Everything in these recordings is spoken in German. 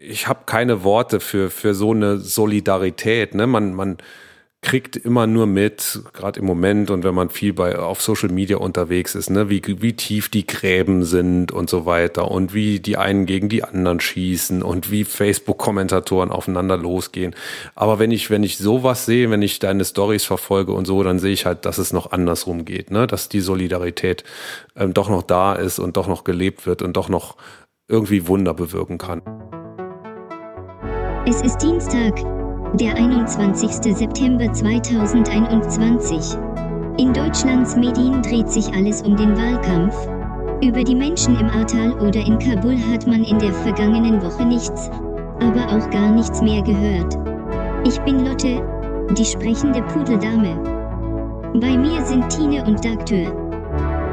ich habe keine Worte für, für so eine Solidarität. Ne? Man, man kriegt immer nur mit, gerade im Moment und wenn man viel bei auf Social Media unterwegs ist, ne, wie, wie tief die Gräben sind und so weiter und wie die einen gegen die anderen schießen und wie Facebook-Kommentatoren aufeinander losgehen. Aber wenn ich, wenn ich sowas sehe, wenn ich deine Stories verfolge und so, dann sehe ich halt, dass es noch andersrum geht, ne? dass die Solidarität ähm, doch noch da ist und doch noch gelebt wird und doch noch irgendwie Wunder bewirken kann. Es ist Dienstag, der 21. September 2021. In Deutschlands Medien dreht sich alles um den Wahlkampf. Über die Menschen im Ahrtal oder in Kabul hat man in der vergangenen Woche nichts, aber auch gar nichts mehr gehört. Ich bin Lotte, die sprechende Pudeldame. Bei mir sind Tine und Dagtür.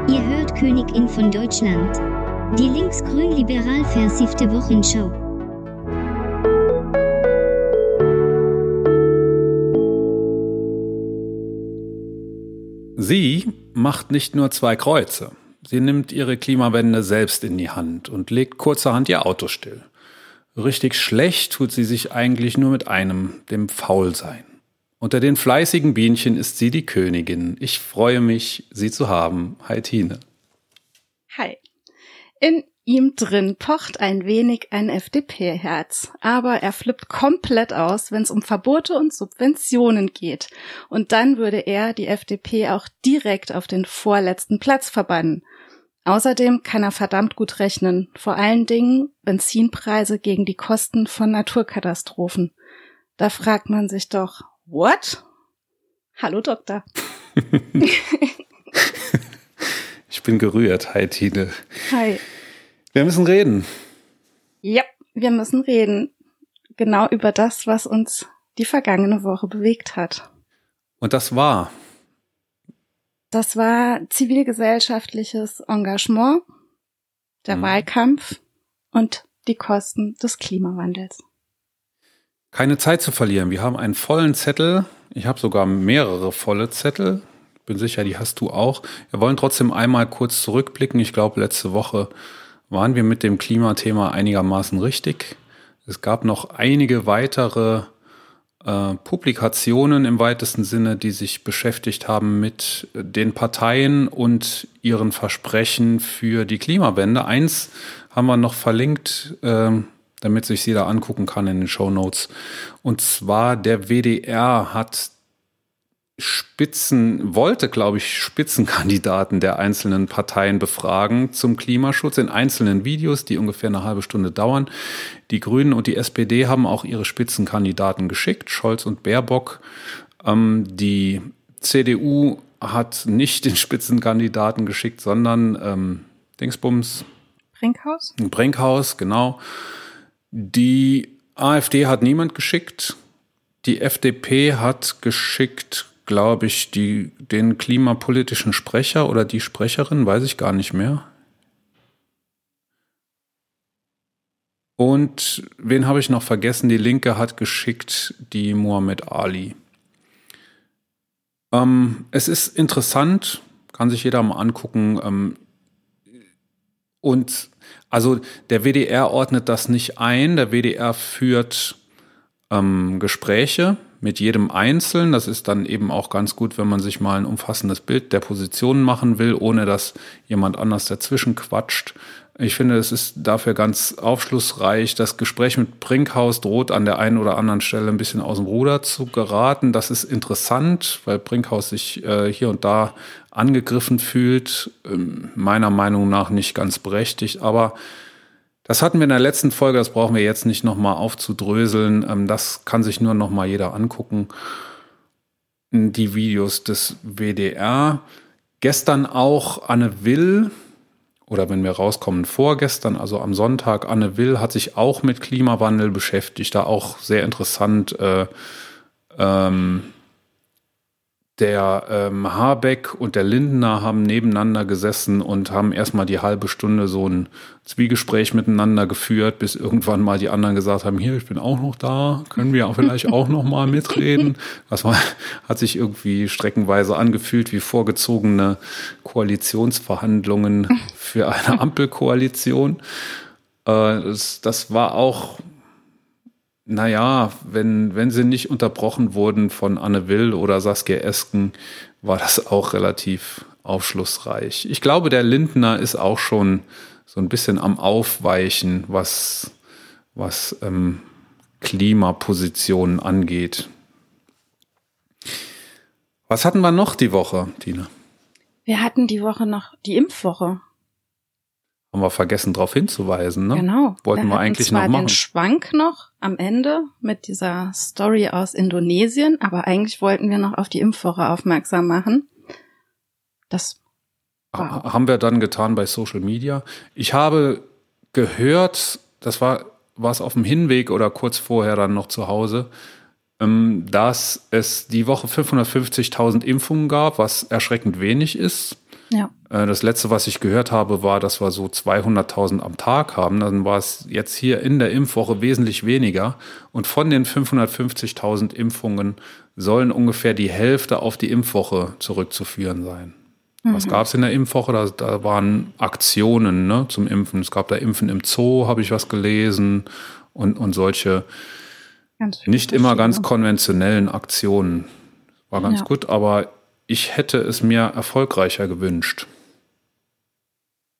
Ihr hört Königin von Deutschland. Die linksgrün-liberal versiffte Wochenschau. Sie macht nicht nur zwei Kreuze. Sie nimmt ihre Klimawende selbst in die Hand und legt kurzerhand ihr Auto still. Richtig schlecht tut sie sich eigentlich nur mit einem, dem Faulsein. Unter den fleißigen Bienchen ist sie die Königin. Ich freue mich, sie zu haben. Hi Tine. Hi. In ihm drin pocht ein wenig ein FDP-Herz, aber er flippt komplett aus, wenn es um Verbote und Subventionen geht. Und dann würde er die FDP auch direkt auf den vorletzten Platz verbannen. Außerdem kann er verdammt gut rechnen, vor allen Dingen Benzinpreise gegen die Kosten von Naturkatastrophen. Da fragt man sich doch, what? Hallo Doktor. ich bin gerührt. Hi Tine. Hi. Wir müssen reden. Ja, wir müssen reden. Genau über das, was uns die vergangene Woche bewegt hat. Und das war? Das war zivilgesellschaftliches Engagement, der mhm. Wahlkampf und die Kosten des Klimawandels. Keine Zeit zu verlieren. Wir haben einen vollen Zettel. Ich habe sogar mehrere volle Zettel. Bin sicher, die hast du auch. Wir wollen trotzdem einmal kurz zurückblicken. Ich glaube, letzte Woche waren wir mit dem Klimathema einigermaßen richtig. Es gab noch einige weitere äh, Publikationen im weitesten Sinne, die sich beschäftigt haben mit den Parteien und ihren Versprechen für die Klimawende. Eins haben wir noch verlinkt, äh, damit sich jeder angucken kann in den Show Notes. Und zwar der WDR hat Spitzen, wollte, glaube ich, Spitzenkandidaten der einzelnen Parteien befragen zum Klimaschutz in einzelnen Videos, die ungefähr eine halbe Stunde dauern. Die Grünen und die SPD haben auch ihre Spitzenkandidaten geschickt, Scholz und Baerbock. Ähm, die CDU hat nicht den Spitzenkandidaten geschickt, sondern ähm, Dingsbums. Brinkhaus? Brinkhaus, genau. Die AfD hat niemand geschickt. Die FDP hat geschickt glaube ich, die, den klimapolitischen Sprecher oder die Sprecherin, weiß ich gar nicht mehr. Und wen habe ich noch vergessen? Die Linke hat geschickt die Muhammad Ali. Ähm, es ist interessant, kann sich jeder mal angucken. Ähm, und also der WDR ordnet das nicht ein. Der WDR führt ähm, Gespräche mit jedem Einzelnen. Das ist dann eben auch ganz gut, wenn man sich mal ein umfassendes Bild der Positionen machen will, ohne dass jemand anders dazwischen quatscht. Ich finde, es ist dafür ganz aufschlussreich. Das Gespräch mit Brinkhaus droht an der einen oder anderen Stelle ein bisschen aus dem Ruder zu geraten. Das ist interessant, weil Brinkhaus sich äh, hier und da angegriffen fühlt. Ähm, meiner Meinung nach nicht ganz berechtigt, aber das hatten wir in der letzten Folge, das brauchen wir jetzt nicht nochmal aufzudröseln. Ähm, das kann sich nur nochmal jeder angucken. Die Videos des WDR. Gestern auch Anne Will, oder wenn wir rauskommen, vorgestern, also am Sonntag, Anne Will hat sich auch mit Klimawandel beschäftigt, da auch sehr interessant äh, ähm, der ähm, Habeck und der Lindner haben nebeneinander gesessen und haben erstmal die halbe Stunde so ein Zwiegespräch miteinander geführt, bis irgendwann mal die anderen gesagt haben, hier, ich bin auch noch da, können wir auch vielleicht auch noch mal mitreden. Das war, hat sich irgendwie streckenweise angefühlt wie vorgezogene Koalitionsverhandlungen für eine Ampelkoalition. Äh, das, das war auch naja, wenn, wenn sie nicht unterbrochen wurden von Anne Will oder Saskia Esken, war das auch relativ aufschlussreich. Ich glaube, der Lindner ist auch schon so ein bisschen am Aufweichen, was, was ähm, Klimapositionen angeht. Was hatten wir noch die Woche, Tina? Wir hatten die Woche noch die Impfwoche. Haben wir vergessen, darauf hinzuweisen, ne? Genau. Wollten wir, wir eigentlich zwar noch machen. den Schwank noch am Ende mit dieser Story aus Indonesien, aber eigentlich wollten wir noch auf die Impfwoche aufmerksam machen. Das war haben wir dann getan bei Social Media. Ich habe gehört, das war war es auf dem Hinweg oder kurz vorher dann noch zu Hause, ähm, dass es die Woche 550.000 Impfungen gab, was erschreckend wenig ist. Ja. Äh, das letzte, was ich gehört habe, war, dass wir so 200.000 am Tag haben. Dann war es jetzt hier in der Impfwoche wesentlich weniger. Und von den 550.000 Impfungen sollen ungefähr die Hälfte auf die Impfwoche zurückzuführen sein. Mhm. Was gab es in der Impfwoche? Da, da waren Aktionen ne, zum Impfen. Es gab da Impfen im Zoo, habe ich was gelesen. Und, und solche nicht immer ganz konventionellen Aktionen. War ganz ja. gut, aber ich hätte es mir erfolgreicher gewünscht.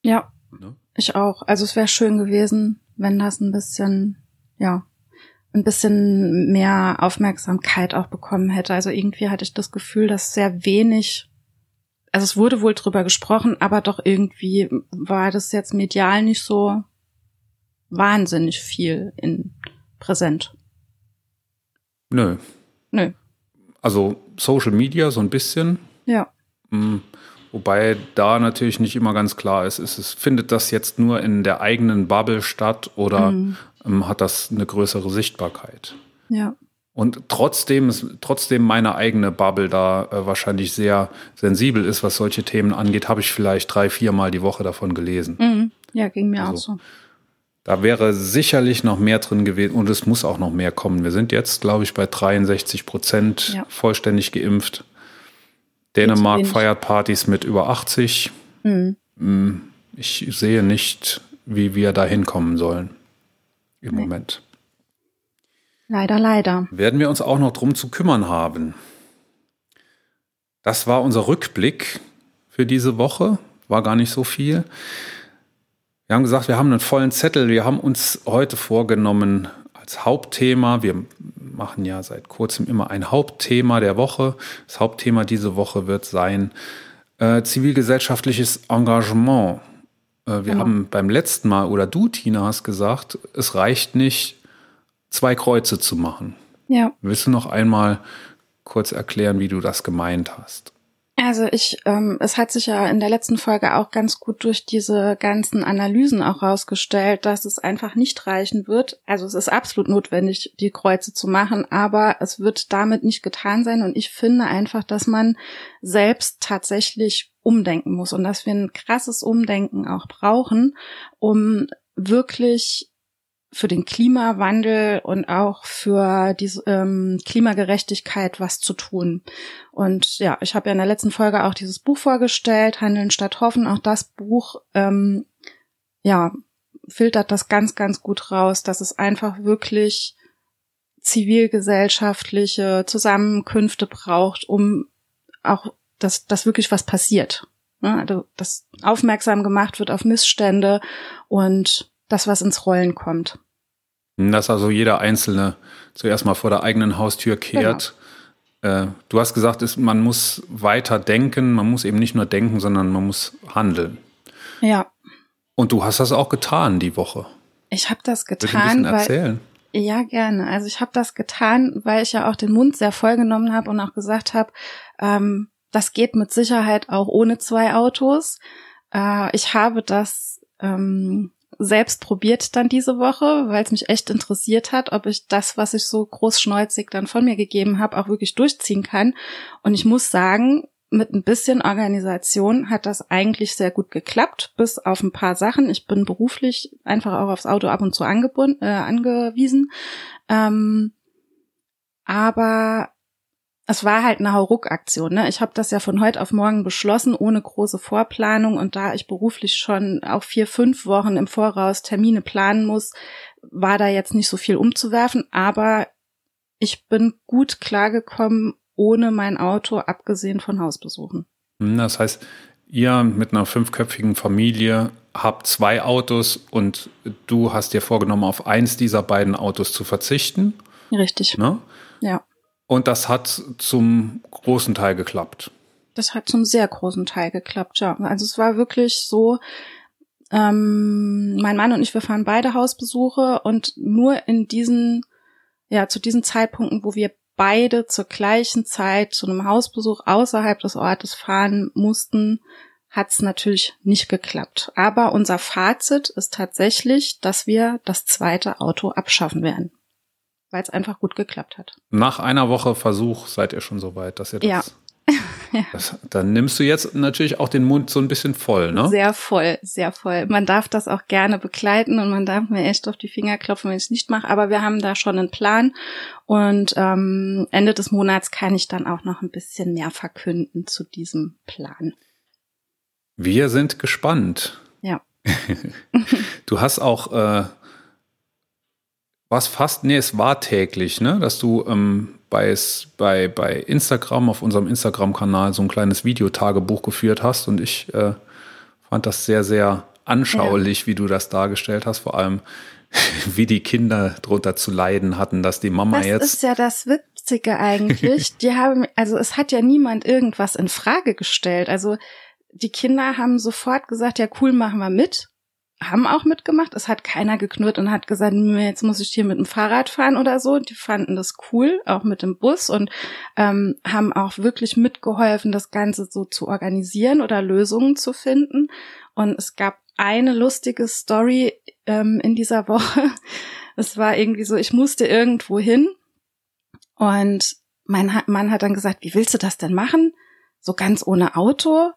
Ja, ne? ich auch. Also es wäre schön gewesen, wenn das ein bisschen, ja, ein bisschen mehr Aufmerksamkeit auch bekommen hätte. Also irgendwie hatte ich das Gefühl, dass sehr wenig, also es wurde wohl drüber gesprochen, aber doch irgendwie war das jetzt medial nicht so wahnsinnig viel in präsent. Nö. Nö. Also Social Media so ein bisschen. Ja. Mhm. Wobei da natürlich nicht immer ganz klar ist, ist es, findet das jetzt nur in der eigenen Bubble statt oder mhm. ähm, hat das eine größere Sichtbarkeit? Ja. Und trotzdem ist trotzdem meine eigene Bubble da äh, wahrscheinlich sehr sensibel ist, was solche Themen angeht, habe ich vielleicht drei, viermal die Woche davon gelesen. Mhm. Ja, ging mir also, auch so. Da wäre sicherlich noch mehr drin gewesen und es muss auch noch mehr kommen. Wir sind jetzt, glaube ich, bei 63 Prozent ja. vollständig geimpft. Dänemark feiert Partys mit über 80. Mhm. Ich sehe nicht, wie wir da hinkommen sollen im nee. Moment. Leider, leider. Werden wir uns auch noch drum zu kümmern haben. Das war unser Rückblick für diese Woche. War gar nicht so viel. Wir haben gesagt, wir haben einen vollen Zettel. Wir haben uns heute vorgenommen als Hauptthema, wir machen ja seit kurzem immer ein Hauptthema der Woche. Das Hauptthema diese Woche wird sein äh, zivilgesellschaftliches Engagement. Äh, wir genau. haben beim letzten Mal, oder du, Tina, hast gesagt, es reicht nicht, zwei Kreuze zu machen. Ja. Willst du noch einmal kurz erklären, wie du das gemeint hast? Also ich, ähm, es hat sich ja in der letzten Folge auch ganz gut durch diese ganzen Analysen auch rausgestellt, dass es einfach nicht reichen wird. Also es ist absolut notwendig, die Kreuze zu machen, aber es wird damit nicht getan sein. Und ich finde einfach, dass man selbst tatsächlich umdenken muss und dass wir ein krasses Umdenken auch brauchen, um wirklich für den Klimawandel und auch für die ähm, Klimagerechtigkeit was zu tun. Und ja, ich habe ja in der letzten Folge auch dieses Buch vorgestellt, Handeln statt Hoffen. Auch das Buch, ähm, ja, filtert das ganz, ganz gut raus, dass es einfach wirklich zivilgesellschaftliche Zusammenkünfte braucht, um auch, dass, dass wirklich was passiert. Ne? Also, dass aufmerksam gemacht wird auf Missstände und das, was ins Rollen kommt. Dass also jeder Einzelne zuerst mal vor der eigenen Haustür kehrt. Genau. Äh, du hast gesagt, man muss weiter denken, man muss eben nicht nur denken, sondern man muss handeln. Ja. Und du hast das auch getan die Woche. Ich habe das getan, ein erzählen? weil ja gerne. Also ich habe das getan, weil ich ja auch den Mund sehr voll genommen habe und auch gesagt habe, ähm, das geht mit Sicherheit auch ohne zwei Autos. Äh, ich habe das ähm, selbst probiert dann diese Woche, weil es mich echt interessiert hat, ob ich das, was ich so großschneuzig dann von mir gegeben habe, auch wirklich durchziehen kann. Und ich muss sagen, mit ein bisschen Organisation hat das eigentlich sehr gut geklappt, bis auf ein paar Sachen. Ich bin beruflich einfach auch aufs Auto ab und zu angebunden, äh, angewiesen. Ähm, aber es war halt eine Hauruck-Aktion. Ne? Ich habe das ja von heute auf morgen beschlossen, ohne große Vorplanung. Und da ich beruflich schon auch vier, fünf Wochen im Voraus Termine planen muss, war da jetzt nicht so viel umzuwerfen, aber ich bin gut klargekommen ohne mein Auto, abgesehen von Hausbesuchen. Hm, das heißt, ihr mit einer fünfköpfigen Familie habt zwei Autos und du hast dir vorgenommen, auf eins dieser beiden Autos zu verzichten. Richtig. Ne? Ja. Und das hat zum großen Teil geklappt. Das hat zum sehr großen Teil geklappt, ja. Also es war wirklich so, ähm, mein Mann und ich, wir fahren beide Hausbesuche und nur in diesen, ja, zu diesen Zeitpunkten, wo wir beide zur gleichen Zeit zu einem Hausbesuch außerhalb des Ortes fahren mussten, hat es natürlich nicht geklappt. Aber unser Fazit ist tatsächlich, dass wir das zweite Auto abschaffen werden. Weil es einfach gut geklappt hat. Nach einer Woche Versuch seid ihr schon so weit, dass ihr das Ja. Ja. Das, dann nimmst du jetzt natürlich auch den Mund so ein bisschen voll, ne? Sehr voll, sehr voll. Man darf das auch gerne begleiten und man darf mir echt auf die Finger klopfen, wenn ich es nicht mache. Aber wir haben da schon einen Plan und ähm, Ende des Monats kann ich dann auch noch ein bisschen mehr verkünden zu diesem Plan. Wir sind gespannt. Ja. Du hast auch äh, was fast, nee, es war täglich, ne, dass du ähm, bei, bei, bei Instagram, auf unserem Instagram-Kanal so ein kleines Videotagebuch geführt hast und ich äh, fand das sehr, sehr anschaulich, wie du das dargestellt hast, vor allem wie die Kinder drunter zu leiden hatten, dass die Mama Das jetzt ist ja das Witzige eigentlich. Die haben, also es hat ja niemand irgendwas in Frage gestellt. Also die Kinder haben sofort gesagt, ja cool, machen wir mit. Haben auch mitgemacht. Es hat keiner geknurrt und hat gesagt, "Nö, jetzt muss ich hier mit dem Fahrrad fahren oder so. Die fanden das cool, auch mit dem Bus und ähm, haben auch wirklich mitgeholfen, das Ganze so zu organisieren oder Lösungen zu finden. Und es gab eine lustige Story ähm, in dieser Woche. Es war irgendwie so, ich musste irgendwo hin und mein Mann hat dann gesagt, wie willst du das denn machen? So ganz ohne Auto?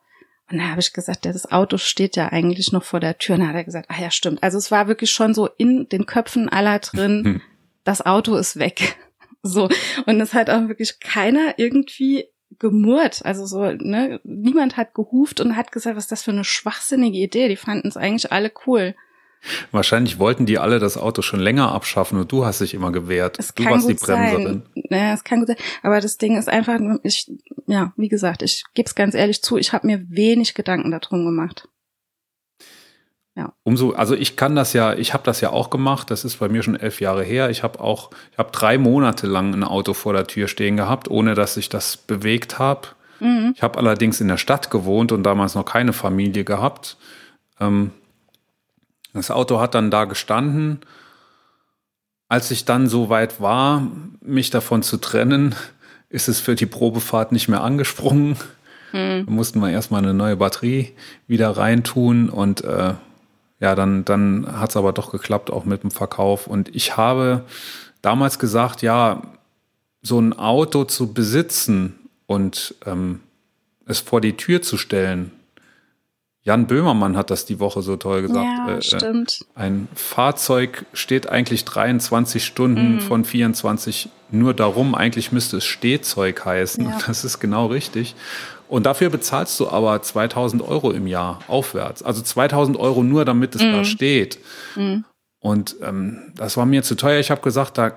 Und da habe ich gesagt, ja, das Auto steht ja eigentlich noch vor der Tür. Und dann hat er gesagt, ach ja, stimmt. Also es war wirklich schon so in den Köpfen aller drin, das Auto ist weg. So. Und es hat auch wirklich keiner irgendwie gemurrt. Also so, ne, niemand hat gehuft und hat gesagt, was ist das für eine schwachsinnige Idee. Die fanden es eigentlich alle cool. Wahrscheinlich wollten die alle das Auto schon länger abschaffen und du hast dich immer gewehrt. Es du kann warst die gut sein. Bremserin. Naja, es kann gut sein. Aber das Ding ist einfach, ich, ja, wie gesagt, ich gebe es ganz ehrlich zu, ich habe mir wenig Gedanken darum gemacht. Umso, also ich kann das ja, ich habe das ja auch gemacht. Das ist bei mir schon elf Jahre her. Ich habe auch, ich habe drei Monate lang ein Auto vor der Tür stehen gehabt, ohne dass ich das bewegt habe. Mhm. Ich habe allerdings in der Stadt gewohnt und damals noch keine Familie gehabt. Ähm, das Auto hat dann da gestanden. Als ich dann so weit war, mich davon zu trennen, ist es für die Probefahrt nicht mehr angesprungen. Da mussten wir erstmal eine neue Batterie wieder reintun und äh, ja, dann, dann hat es aber doch geklappt, auch mit dem Verkauf. Und ich habe damals gesagt, ja, so ein Auto zu besitzen und ähm, es vor die Tür zu stellen. Jan Böhmermann hat das die Woche so toll gesagt. ja, Äh, äh, stimmt. ein Fahrzeug steht eigentlich 23 Stunden von 24 nur darum. Eigentlich müsste es Stehzeug heißen. Ja. Das ist genau richtig. Und dafür bezahlst du aber 2000 Euro im Jahr aufwärts. Also 2000 Euro nur, damit es da steht. Und ähm, das war mir zu teuer. Ich habe gesagt, da,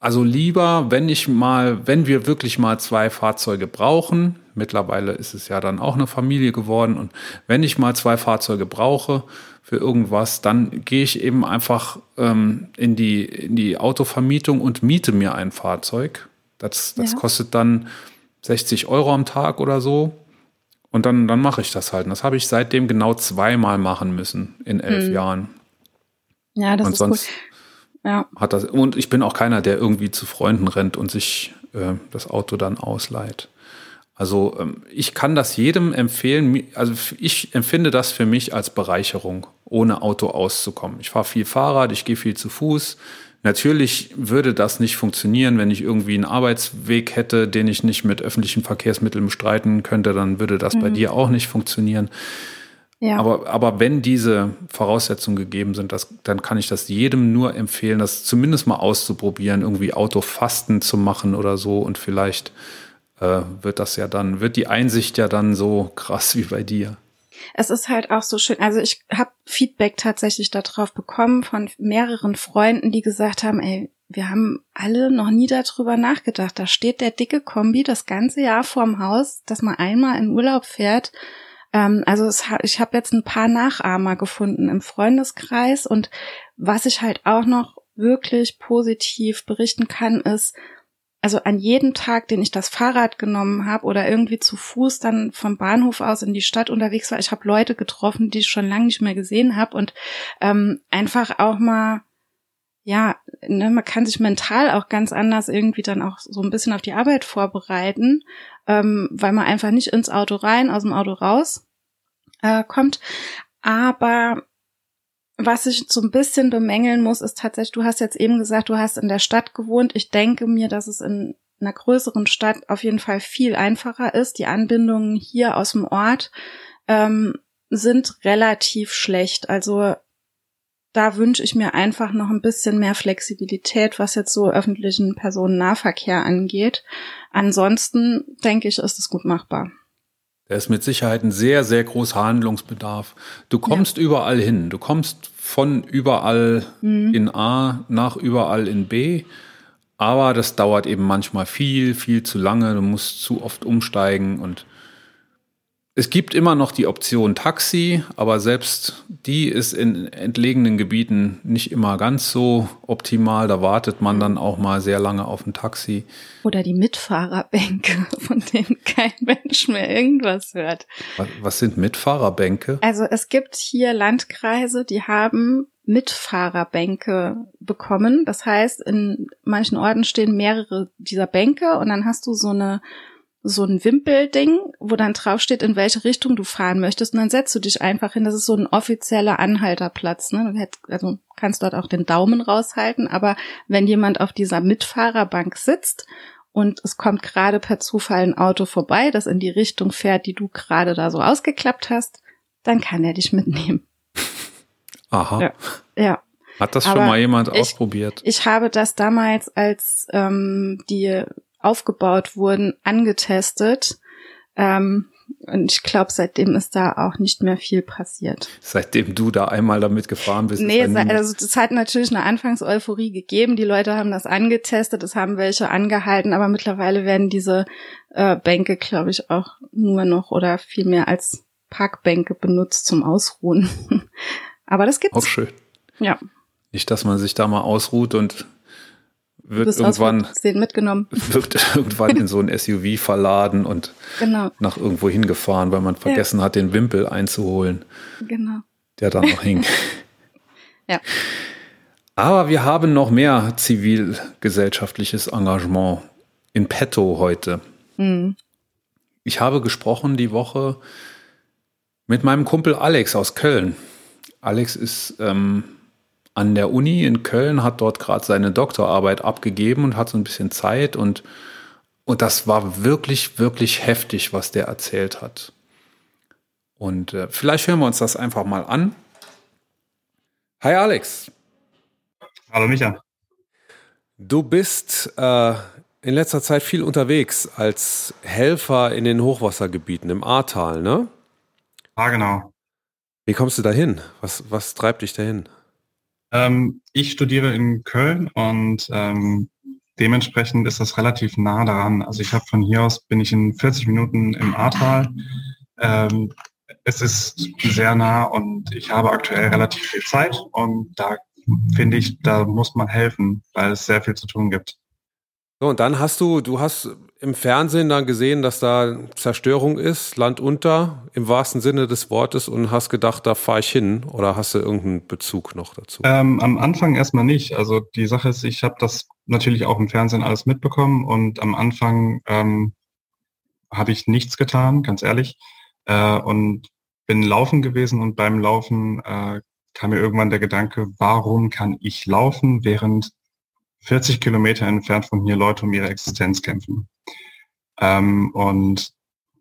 also lieber, wenn ich mal, wenn wir wirklich mal zwei Fahrzeuge brauchen, mittlerweile ist es ja dann auch eine Familie geworden, und wenn ich mal zwei Fahrzeuge brauche für irgendwas, dann gehe ich eben einfach ähm, in, die, in die Autovermietung und miete mir ein Fahrzeug. Das, das Ja. kostet dann 60 Euro am Tag oder so. Und dann, dann mache ich das halt. Und das habe ich seitdem genau zweimal machen müssen in elf Jahren. Ja, das und ist sonst cool. Ja, hat das. Und ich bin auch keiner, der irgendwie zu Freunden rennt und sich äh, das Auto dann ausleiht. Also ähm, ich kann das jedem empfehlen. Also ich empfinde das für mich als Bereicherung, ohne Auto auszukommen. Ich fahre viel Fahrrad, ich gehe viel zu Fuß. Natürlich würde das nicht funktionieren, wenn ich irgendwie einen Arbeitsweg hätte, den ich nicht mit öffentlichen Verkehrsmitteln bestreiten könnte, dann würde das bei dir auch nicht funktionieren. ja. Aber, aber wenn diese Voraussetzungen gegeben sind, das, dann kann ich das jedem nur empfehlen, das zumindest mal auszuprobieren, irgendwie Autofasten zu machen oder so. Und vielleicht äh, wird das ja dann, wird die Einsicht ja dann so krass wie bei dir. Es ist halt auch so schön. Also ich habe Feedback tatsächlich darauf bekommen von mehreren Freunden, die gesagt haben, ey, wir haben alle noch nie darüber nachgedacht. Da steht der dicke Kombi das ganze Jahr vorm Haus, dass man einmal in Urlaub fährt. Ähm, also es, ich habe jetzt ein paar Nachahmer gefunden im Freundeskreis und was ich halt auch noch wirklich positiv berichten kann, ist, also an jedem Tag, den ich das Fahrrad genommen habe oder irgendwie zu Fuß dann vom Bahnhof aus in die Stadt unterwegs war, ich habe Leute getroffen, die ich schon lange nicht mehr gesehen habe und ähm, einfach auch mal, ja, ne, man kann sich mental auch ganz anders irgendwie dann auch so ein bisschen auf die Arbeit vorbereiten, ähm, weil man einfach nicht ins Auto rein, aus dem Auto raus äh, kommt. Aber was ich so ein bisschen bemängeln muss, ist tatsächlich, du hast jetzt eben gesagt, du hast in der Stadt gewohnt. Ich denke mir, dass es in einer größeren Stadt auf jeden Fall viel einfacher ist. Die Anbindungen hier aus dem Ort ähm, sind relativ schlecht. Also da wünsche ich mir einfach noch ein bisschen mehr Flexibilität, was jetzt so öffentlichen Personennahverkehr angeht. Ansonsten denke ich, ist es gut machbar. Da ist mit Sicherheit ein sehr, sehr großer Handlungsbedarf. Du kommst ja. überall hin. Du kommst von überall mhm. in A nach überall in B. Aber das dauert eben manchmal viel, viel zu lange. Du musst zu oft umsteigen und es gibt immer noch die Option Taxi, aber selbst die ist in entlegenen Gebieten nicht immer ganz so optimal. Da wartet man dann auch mal sehr lange auf ein Taxi. Oder die Mitfahrerbänke, von denen kein Mensch mehr irgendwas hört. Was, was sind Mitfahrerbänke? Also es gibt hier Landkreise, die haben Mitfahrerbänke bekommen. Das heißt, in manchen Orten stehen mehrere dieser Bänke und dann hast du so eine so ein Wimpelding, wo dann draufsteht, in welche Richtung du fahren möchtest. Und dann setzt du dich einfach hin. Das ist so ein offizieller Anhalterplatz. Ne? Also kannst dort auch den Daumen raushalten. Aber wenn jemand auf dieser Mitfahrerbank sitzt und es kommt gerade per Zufall ein Auto vorbei, das in die Richtung fährt, die du gerade da so ausgeklappt hast, dann kann er dich mitnehmen. Aha. Ja. ja. Hat das schon mal jemand ich, ausprobiert? Ich habe das damals, als ähm, die aufgebaut wurden, angetestet. Ähm, und ich glaube, seitdem ist da auch nicht mehr viel passiert. Seitdem du da einmal damit gefahren bist? Nee, also es hat natürlich eine Anfangseuphorie gegeben. Die Leute haben das angetestet, es haben welche angehalten, aber mittlerweile werden diese äh, Bänke, glaube ich, auch nur noch oder viel mehr als Parkbänke benutzt zum Ausruhen. aber das gibt's. Auch schön. Ja. Nicht, dass man sich da mal ausruht und wird irgendwann mitgenommen. wird irgendwann in so ein SUV verladen und genau. nach irgendwo hingefahren, weil man vergessen ja. hat, den Wimpel einzuholen. Genau. Der da noch hing. ja. Aber wir haben noch mehr zivilgesellschaftliches Engagement in petto heute. Mhm. Ich habe gesprochen die Woche mit meinem Kumpel Alex aus Köln. Alex ist ähm, an der Uni in Köln, hat dort gerade seine Doktorarbeit abgegeben und hat so ein bisschen Zeit und, und das war wirklich, wirklich heftig, was der erzählt hat. Und äh, vielleicht hören wir uns das einfach mal an. Hi Alex. Hallo Micha. Du bist äh, in letzter Zeit viel unterwegs als Helfer in den Hochwassergebieten im Ahrtal, ne? Ah, genau. Wie kommst du dahin? Was, was treibt dich dahin? Ähm, ich studiere in Köln und ähm, dementsprechend ist das relativ nah daran. Also ich habe von hier aus bin ich in 40 Minuten im Ahrtal. Ähm, es ist sehr nah und ich habe aktuell relativ viel Zeit und da finde ich, da muss man helfen, weil es sehr viel zu tun gibt. So, und dann hast du, du hast im Fernsehen dann gesehen, dass da Zerstörung ist, Land unter, im wahrsten Sinne des Wortes, und hast gedacht, da fahre ich hin oder hast du irgendeinen Bezug noch dazu? Ähm, am Anfang erstmal nicht. Also die Sache ist, ich habe das natürlich auch im Fernsehen alles mitbekommen und am Anfang ähm, habe ich nichts getan, ganz ehrlich, äh, und bin laufen gewesen und beim Laufen äh, kam mir irgendwann der Gedanke, warum kann ich laufen, während 40 Kilometer entfernt von hier Leute um ihre Existenz kämpfen. Ähm, und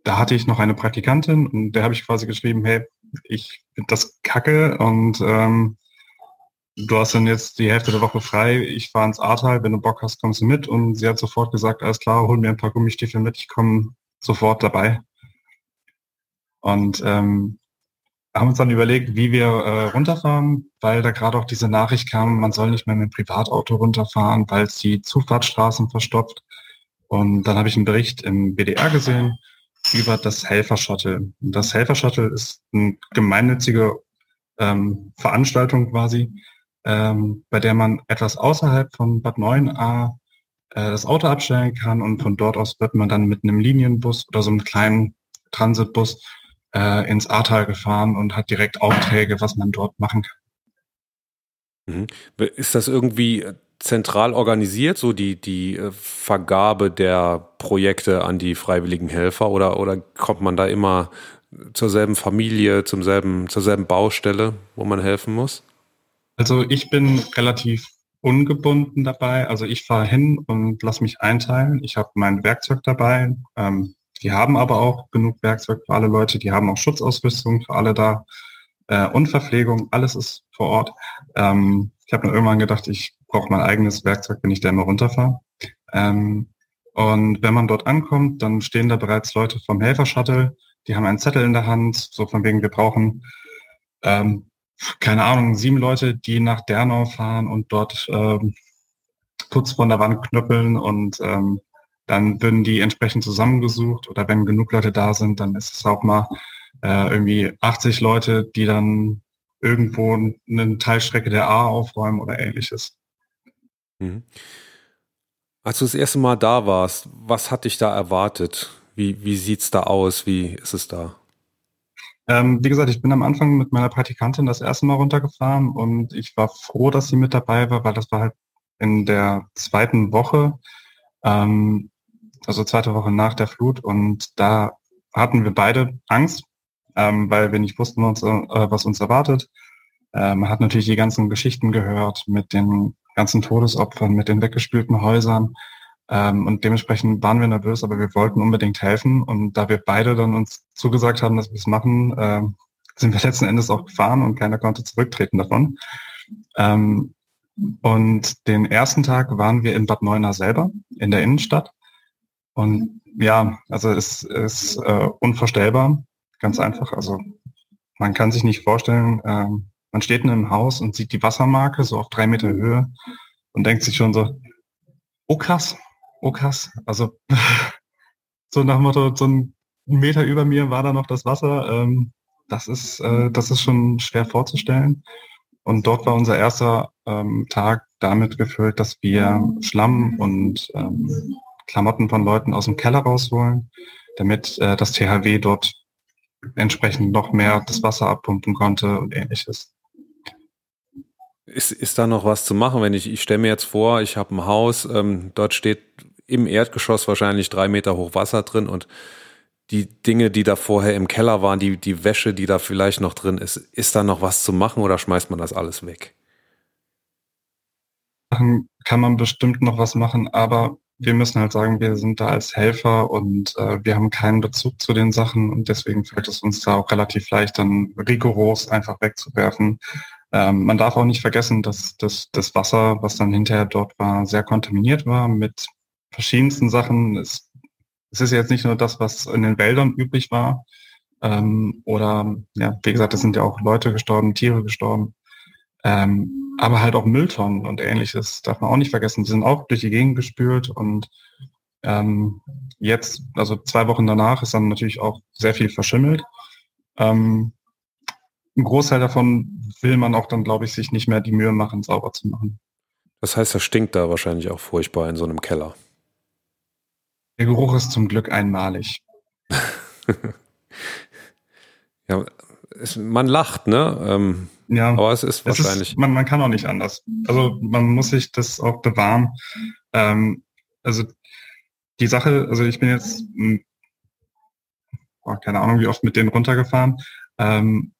da hatte ich noch eine Praktikantin und der habe ich quasi geschrieben, hey, ich finde das kacke und ähm, du hast dann jetzt die Hälfte der Woche frei, ich fahre ins Ahrtal, wenn du Bock hast, kommst du mit. Und sie hat sofort gesagt, alles klar, hol mir ein paar Gummistiefel mit, ich komme sofort dabei. Und ähm, haben uns dann überlegt, wie wir äh, runterfahren, weil da gerade auch diese Nachricht kam, man soll nicht mehr mit dem Privatauto runterfahren, weil es die Zufahrtsstraßen verstopft. Und dann habe ich einen Bericht im BDR gesehen über das Helfer-Shuttle. Das Helfer-Shuttle ist eine gemeinnützige ähm, Veranstaltung quasi, ähm, bei der man etwas außerhalb von Bad 9a äh, das Auto abstellen kann und von dort aus wird man dann mit einem Linienbus oder so einem kleinen Transitbus äh, ins Ahrtal gefahren und hat direkt Aufträge, was man dort machen kann. Mhm. Ist das irgendwie zentral organisiert, so die, die äh, Vergabe der Projekte an die freiwilligen Helfer oder, oder kommt man da immer zur selben Familie, zum selben, zur selben Baustelle, wo man helfen muss? Also ich bin relativ ungebunden dabei. Also ich fahre hin und lasse mich einteilen. Ich habe mein Werkzeug dabei. Ähm, die haben aber auch genug Werkzeug für alle Leute. Die haben auch Schutzausrüstung für alle da äh, und Verpflegung. Alles ist vor Ort. Ähm, ich habe nur irgendwann gedacht, ich brauche mein eigenes Werkzeug, wenn ich da immer runterfahre. Ähm, und wenn man dort ankommt, dann stehen da bereits Leute vom Helfer-Shuttle. Die haben einen Zettel in der Hand, so von wegen, wir brauchen ähm, keine Ahnung, sieben Leute, die nach Dernau fahren und dort ähm, Putz von der Wand knüppeln und ähm, dann würden die entsprechend zusammengesucht oder wenn genug Leute da sind, dann ist es auch mal äh, irgendwie 80 Leute, die dann irgendwo eine Teilstrecke der A aufräumen oder ähnliches. Mhm. Als du das erste Mal da warst, was hat dich da erwartet? Wie, wie sieht es da aus? Wie ist es da? Ähm, wie gesagt, ich bin am Anfang mit meiner Praktikantin das erste Mal runtergefahren und ich war froh, dass sie mit dabei war, weil das war halt in der zweiten Woche, ähm, also zweite Woche nach der Flut und da hatten wir beide Angst, ähm, weil wir nicht wussten, was, äh, uns erwartet. Äh, man hat natürlich die ganzen Geschichten gehört mit den ganzen Todesopfern, mit den weggespülten Häusern. Ähm, und dementsprechend waren wir nervös, aber wir wollten unbedingt helfen. Und da wir beide dann uns zugesagt haben, dass wir es machen, äh, sind wir letzten Endes auch gefahren und keiner konnte zurücktreten davon. Ähm, und den ersten Tag waren wir in Bad Neuenahr selber, in der Innenstadt. Und ja, also es ist äh, unvorstellbar, ganz einfach. Also man kann sich nicht vorstellen, äh, man steht in einem Haus und sieht die Wassermarke so auf drei Meter Höhe und denkt sich schon so, oh krass, oh krass. Also so nach dem Motto, so ein Meter über mir war da noch das Wasser. Ähm, das ist, äh, das ist schon schwer vorzustellen. Und dort war unser erster ähm, Tag damit gefüllt, dass wir Schlamm und ähm, Klamotten von Leuten aus dem Keller rausholen, damit äh, das THW dort entsprechend noch mehr das Wasser abpumpen konnte und ähnliches. Ist, ist da noch was zu machen, wenn ich, ich stelle mir jetzt vor, ich habe ein Haus, ähm, dort steht im Erdgeschoss wahrscheinlich drei Meter hoch Wasser drin und die Dinge, die da vorher im Keller waren, die, die Wäsche, die da vielleicht noch drin ist, ist da noch was zu machen oder schmeißt man das alles weg? Kann man bestimmt noch was machen, aber wir müssen halt sagen, wir sind da als Helfer und äh, wir haben keinen Bezug zu den Sachen und deswegen fällt es uns da auch relativ leicht, dann rigoros einfach wegzuwerfen. Ähm, man darf auch nicht vergessen, dass, dass das Wasser, was dann hinterher dort war, sehr kontaminiert war mit verschiedensten Sachen. Es, es ist jetzt nicht nur das, was in den Wäldern üblich war. Ähm, oder, ja, wie gesagt, es sind ja auch Leute gestorben, Tiere gestorben. Ähm, aber halt auch Mülltonnen und ähnliches darf man auch nicht vergessen. Die sind auch durch die Gegend gespült und ähm, jetzt, also zwei Wochen danach, ist dann natürlich auch sehr viel verschimmelt. Ähm, ein Großteil davon will man auch dann, glaube ich, sich nicht mehr die Mühe machen, sauber zu machen. Das heißt, das stinkt da wahrscheinlich auch furchtbar in so einem Keller. Der Geruch ist zum Glück einmalig. ja, es, man lacht, ne? Ähm, ja, aber es ist wahrscheinlich. Ist, man, man kann auch nicht anders. Also man muss sich das auch bewahren. Ähm, also die Sache, also ich bin jetzt, mh, hm, keine Ahnung, wie oft mit denen runtergefahren. Ähm,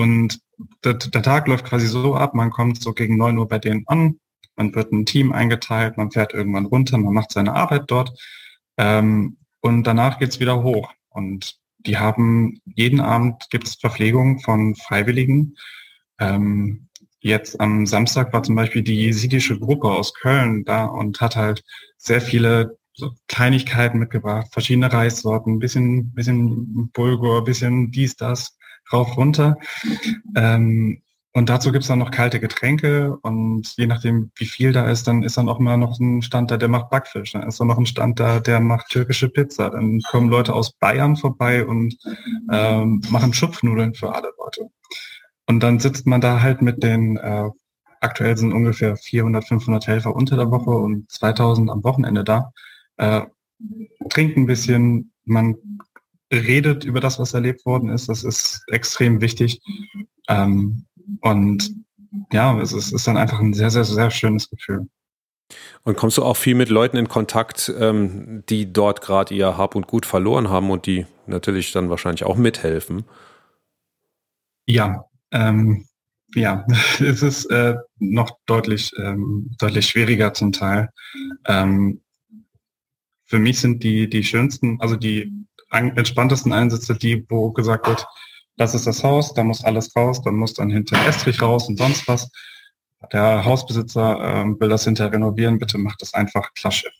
und der, der Tag läuft quasi so ab, man kommt so gegen neun Uhr bei denen an, man wird ein Team eingeteilt, man fährt irgendwann runter, man macht seine Arbeit dort ähm, und danach geht's wieder hoch. Und die haben jeden Abend gibt's Verpflegung von Freiwilligen. Ähm, jetzt am Samstag war zum Beispiel die jesidische Gruppe aus Köln da und hat halt sehr viele so Kleinigkeiten mitgebracht, verschiedene Reissorten, bisschen, bisschen Bulgur, bisschen dies, das, rauf, runter. Ähm, und dazu gibt's dann noch kalte Getränke und je nachdem, wie viel da ist, dann ist dann auch mal noch ein Stand da, der macht Backfisch. Dann ist dann noch ein Stand da, der macht türkische Pizza. Dann kommen Leute aus Bayern vorbei und ähm, machen Schupfnudeln für alle Leute. Und dann sitzt man da halt mit den, äh, aktuell sind ungefähr 400, 500 Helfer unter der Woche und 2000 am Wochenende da, äh, trinkt ein bisschen, man redet über das, was erlebt worden ist. Das ist extrem wichtig. Ähm, und ja, es ist, ist dann einfach ein sehr, sehr, sehr schönes Gefühl. Und kommst du auch viel mit Leuten in Kontakt, ähm, die dort gerade ihr Hab und Gut verloren haben und die natürlich dann wahrscheinlich auch mithelfen? Ja, ähm, ja, es ist äh, noch deutlich, ähm, deutlich schwieriger zum Teil. Ähm, für mich sind die, die schönsten, also die entspanntesten Einsätze die, wo gesagt wird, das ist das Haus, da muss alles raus, dann muss dann hinter Estrich raus und sonst was. Der Hausbesitzer ähm, will das hinterher renovieren, bitte macht das einfach Klasse.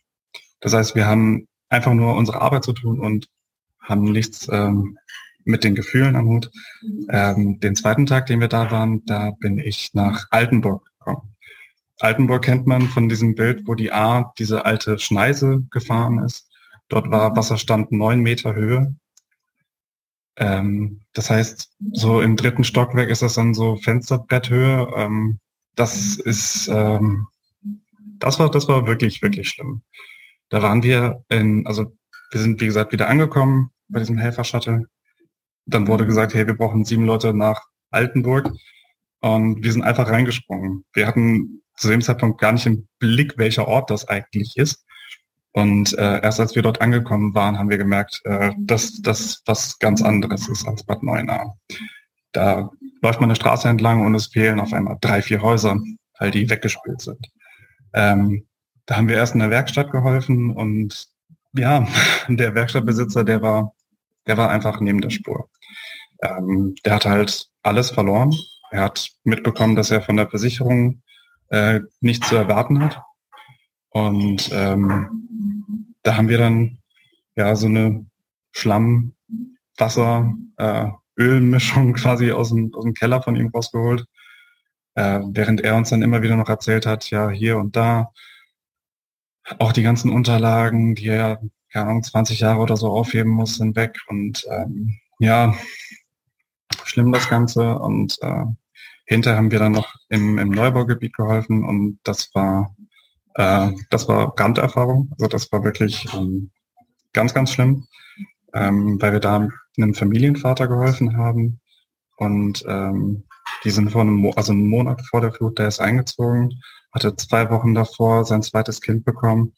Das heißt, wir haben einfach nur unsere Arbeit zu tun und haben nichts ähm, mit den Gefühlen am Hut. Ähm, den zweiten Tag, den wir da waren, da bin ich nach Altenburg. Altenburg kennt man von diesem Bild, wo die A, diese alte Schneise gefahren ist. Dort war Wasserstand neun Meter Höhe. Ähm, das heißt, so im dritten Stockwerk ist das dann so Fensterbretthöhe. Ähm, das ist, ähm, das war, das war wirklich, wirklich schlimm. Da waren wir in, also wir sind wie gesagt wieder angekommen bei diesem Helfer-Shuttle. Dann wurde gesagt, hey, wir brauchen sieben Leute nach Altenburg. Und wir sind einfach reingesprungen. Wir hatten zu dem Zeitpunkt gar nicht im Blick, welcher Ort das eigentlich ist. Und äh, erst als wir dort angekommen waren, haben wir gemerkt, äh, dass das was ganz anderes ist als Bad Neuenahr. Da läuft man eine Straße entlang und es fehlen auf einmal drei, vier Häuser, weil die weggespült sind. Ähm, da haben wir erst in der Werkstatt geholfen und ja, der Werkstattbesitzer, der war, der war einfach neben der Spur. Ähm, der hat halt alles verloren. Er hat mitbekommen, dass er von der Versicherung äh, nichts zu erwarten hat. Und ähm, da haben wir dann ja so eine Schlamm, Wasser, äh, Ölmischung quasi aus dem, aus dem Keller von ihm rausgeholt. Äh, während er uns dann immer wieder noch erzählt hat, ja, hier und da, auch die ganzen Unterlagen, die er, keine Ahnung, 20 Jahre oder so aufheben muss, sind weg. Und ähm, ja, schlimm das Ganze. Und äh, hinterher haben wir dann noch im, im Neubaugebiet geholfen und das war äh, das war Branderfahrung. Also das war wirklich ähm, ganz, ganz schlimm, ähm, weil wir da einem Familienvater geholfen haben. Und ähm, die sind vor einem, Mo also einen Monat vor der Flut, der ist eingezogen, hatte zwei Wochen davor sein zweites Kind bekommen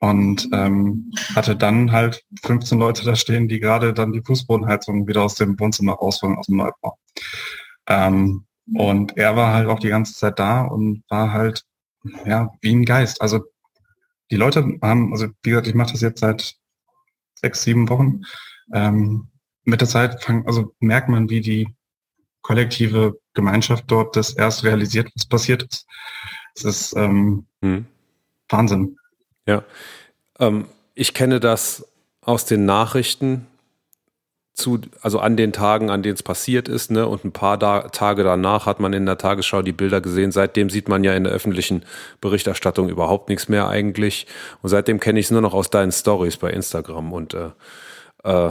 und ähm, hatte dann halt 15 Leute da stehen, die gerade dann die Fußbodenheizung wieder aus dem Wohnzimmer rausholen, aus dem Neubau. Ähm, und er war halt auch die ganze Zeit da und war halt ja, wie ein Geist. Also die Leute haben, also wie gesagt, ich mache das jetzt seit sechs, sieben Wochen. Ähm, mit der Zeit fang, also merkt man, wie die kollektive Gemeinschaft dort das erst realisiert, was passiert ist. Es ist ähm, hm. Wahnsinn. Ja, ähm, ich kenne das aus den Nachrichten zu, also an den Tagen, an denen es passiert ist, ne, und ein paar da Tage danach hat man in der Tagesschau die Bilder gesehen. Seitdem sieht man ja in der öffentlichen Berichterstattung überhaupt nichts mehr eigentlich. Und seitdem kenne ich es nur noch aus deinen Stories bei Instagram. Und äh, äh,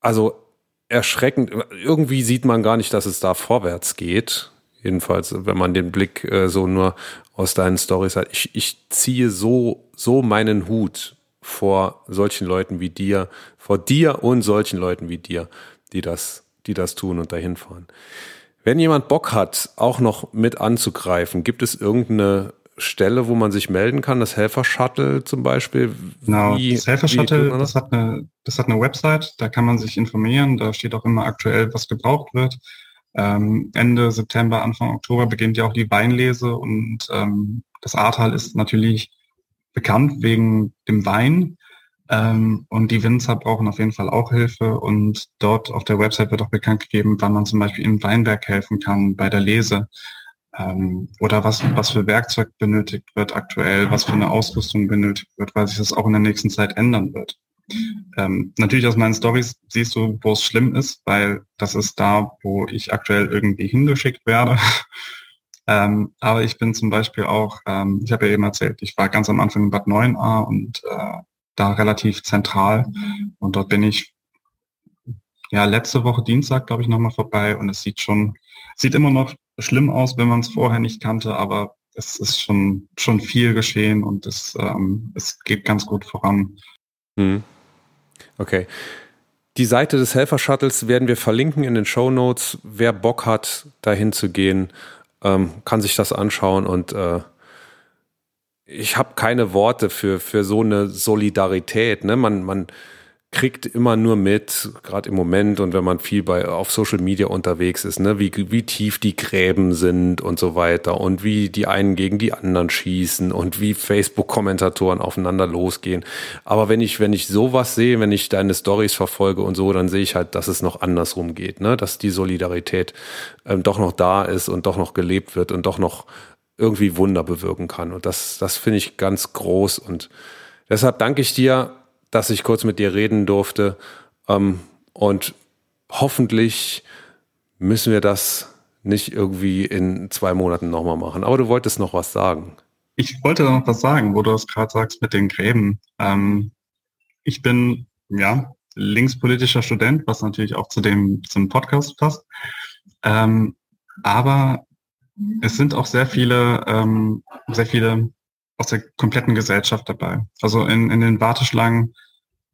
also erschreckend, irgendwie sieht man gar nicht, dass es da vorwärts geht. Jedenfalls, wenn man den Blick äh, so nur aus deinen Stories hat. Ich, ich ziehe so, so meinen Hut vor solchen Leuten wie dir, vor dir und solchen Leuten wie dir, die das, die das tun und dahin fahren. Wenn jemand Bock hat, auch noch mit anzugreifen, gibt es irgendeine Stelle, wo man sich melden kann? Das Helfer-Shuttle zum Beispiel? Genau, wie, das Helfer-Shuttle, das? das, hat eine, das hat eine Website, da kann man sich informieren, da steht auch immer aktuell, was gebraucht wird. Ähm, Ende September, Anfang Oktober beginnt ja auch die Weinlese und ähm, das Ahrtal ist natürlich bekannt wegen dem Wein. Ähm, und die Winzer brauchen auf jeden Fall auch Hilfe. Und dort auf der Website wird auch bekannt gegeben, wann man zum Beispiel im Weinberg helfen kann bei der Lese. Ähm, oder was, was für Werkzeug benötigt wird aktuell, was für eine Ausrüstung benötigt wird, weil sich das auch in der nächsten Zeit ändern wird. Ähm, natürlich aus meinen Stories siehst du, wo es schlimm ist, weil das ist da, wo ich aktuell irgendwie hingeschickt werde. ähm, aber ich bin zum Beispiel auch, ähm, ich habe ja eben erzählt, ich war ganz am Anfang in Bad 9a und äh, da relativ zentral. Und dort bin ich ja letzte Woche Dienstag, glaube ich, nochmal vorbei und es sieht schon, sieht immer noch schlimm aus, wenn man es vorher nicht kannte, aber es ist schon, schon viel geschehen und es, ähm, es geht ganz gut voran. Hm. Okay. Die Seite des Helfer-Shuttles werden wir verlinken in den Show Notes. Wer Bock hat, dahin zu gehen, ähm, kann sich das anschauen und äh, ich habe keine Worte für, für so eine Solidarität. Ne? Man, man, kriegt immer nur mit, gerade im Moment und wenn man viel bei auf Social Media unterwegs ist, ne, wie, wie tief die Gräben sind und so weiter und wie die einen gegen die anderen schießen und wie Facebook-Kommentatoren aufeinander losgehen. Aber wenn ich, wenn ich sowas sehe, wenn ich deine Stories verfolge und so, dann sehe ich halt, dass es noch andersrum geht, ne, dass die Solidarität ähm, doch noch da ist und doch noch gelebt wird und doch noch irgendwie Wunder bewirken kann. Und das, das finde ich ganz groß und deshalb danke ich dir dass ich kurz mit dir reden durfte. Ähm, und hoffentlich müssen wir das nicht irgendwie in zwei Monaten nochmal machen. Aber du wolltest noch was sagen. Ich wollte noch was sagen, wo du es gerade sagst mit den Gräben. Ähm, ich bin, ja, linkspolitischer Student, was natürlich auch zu dem, zum Podcast passt. Ähm, aber es sind auch sehr viele, ähm, sehr viele aus der kompletten Gesellschaft dabei. Also in, in den Warteschlangen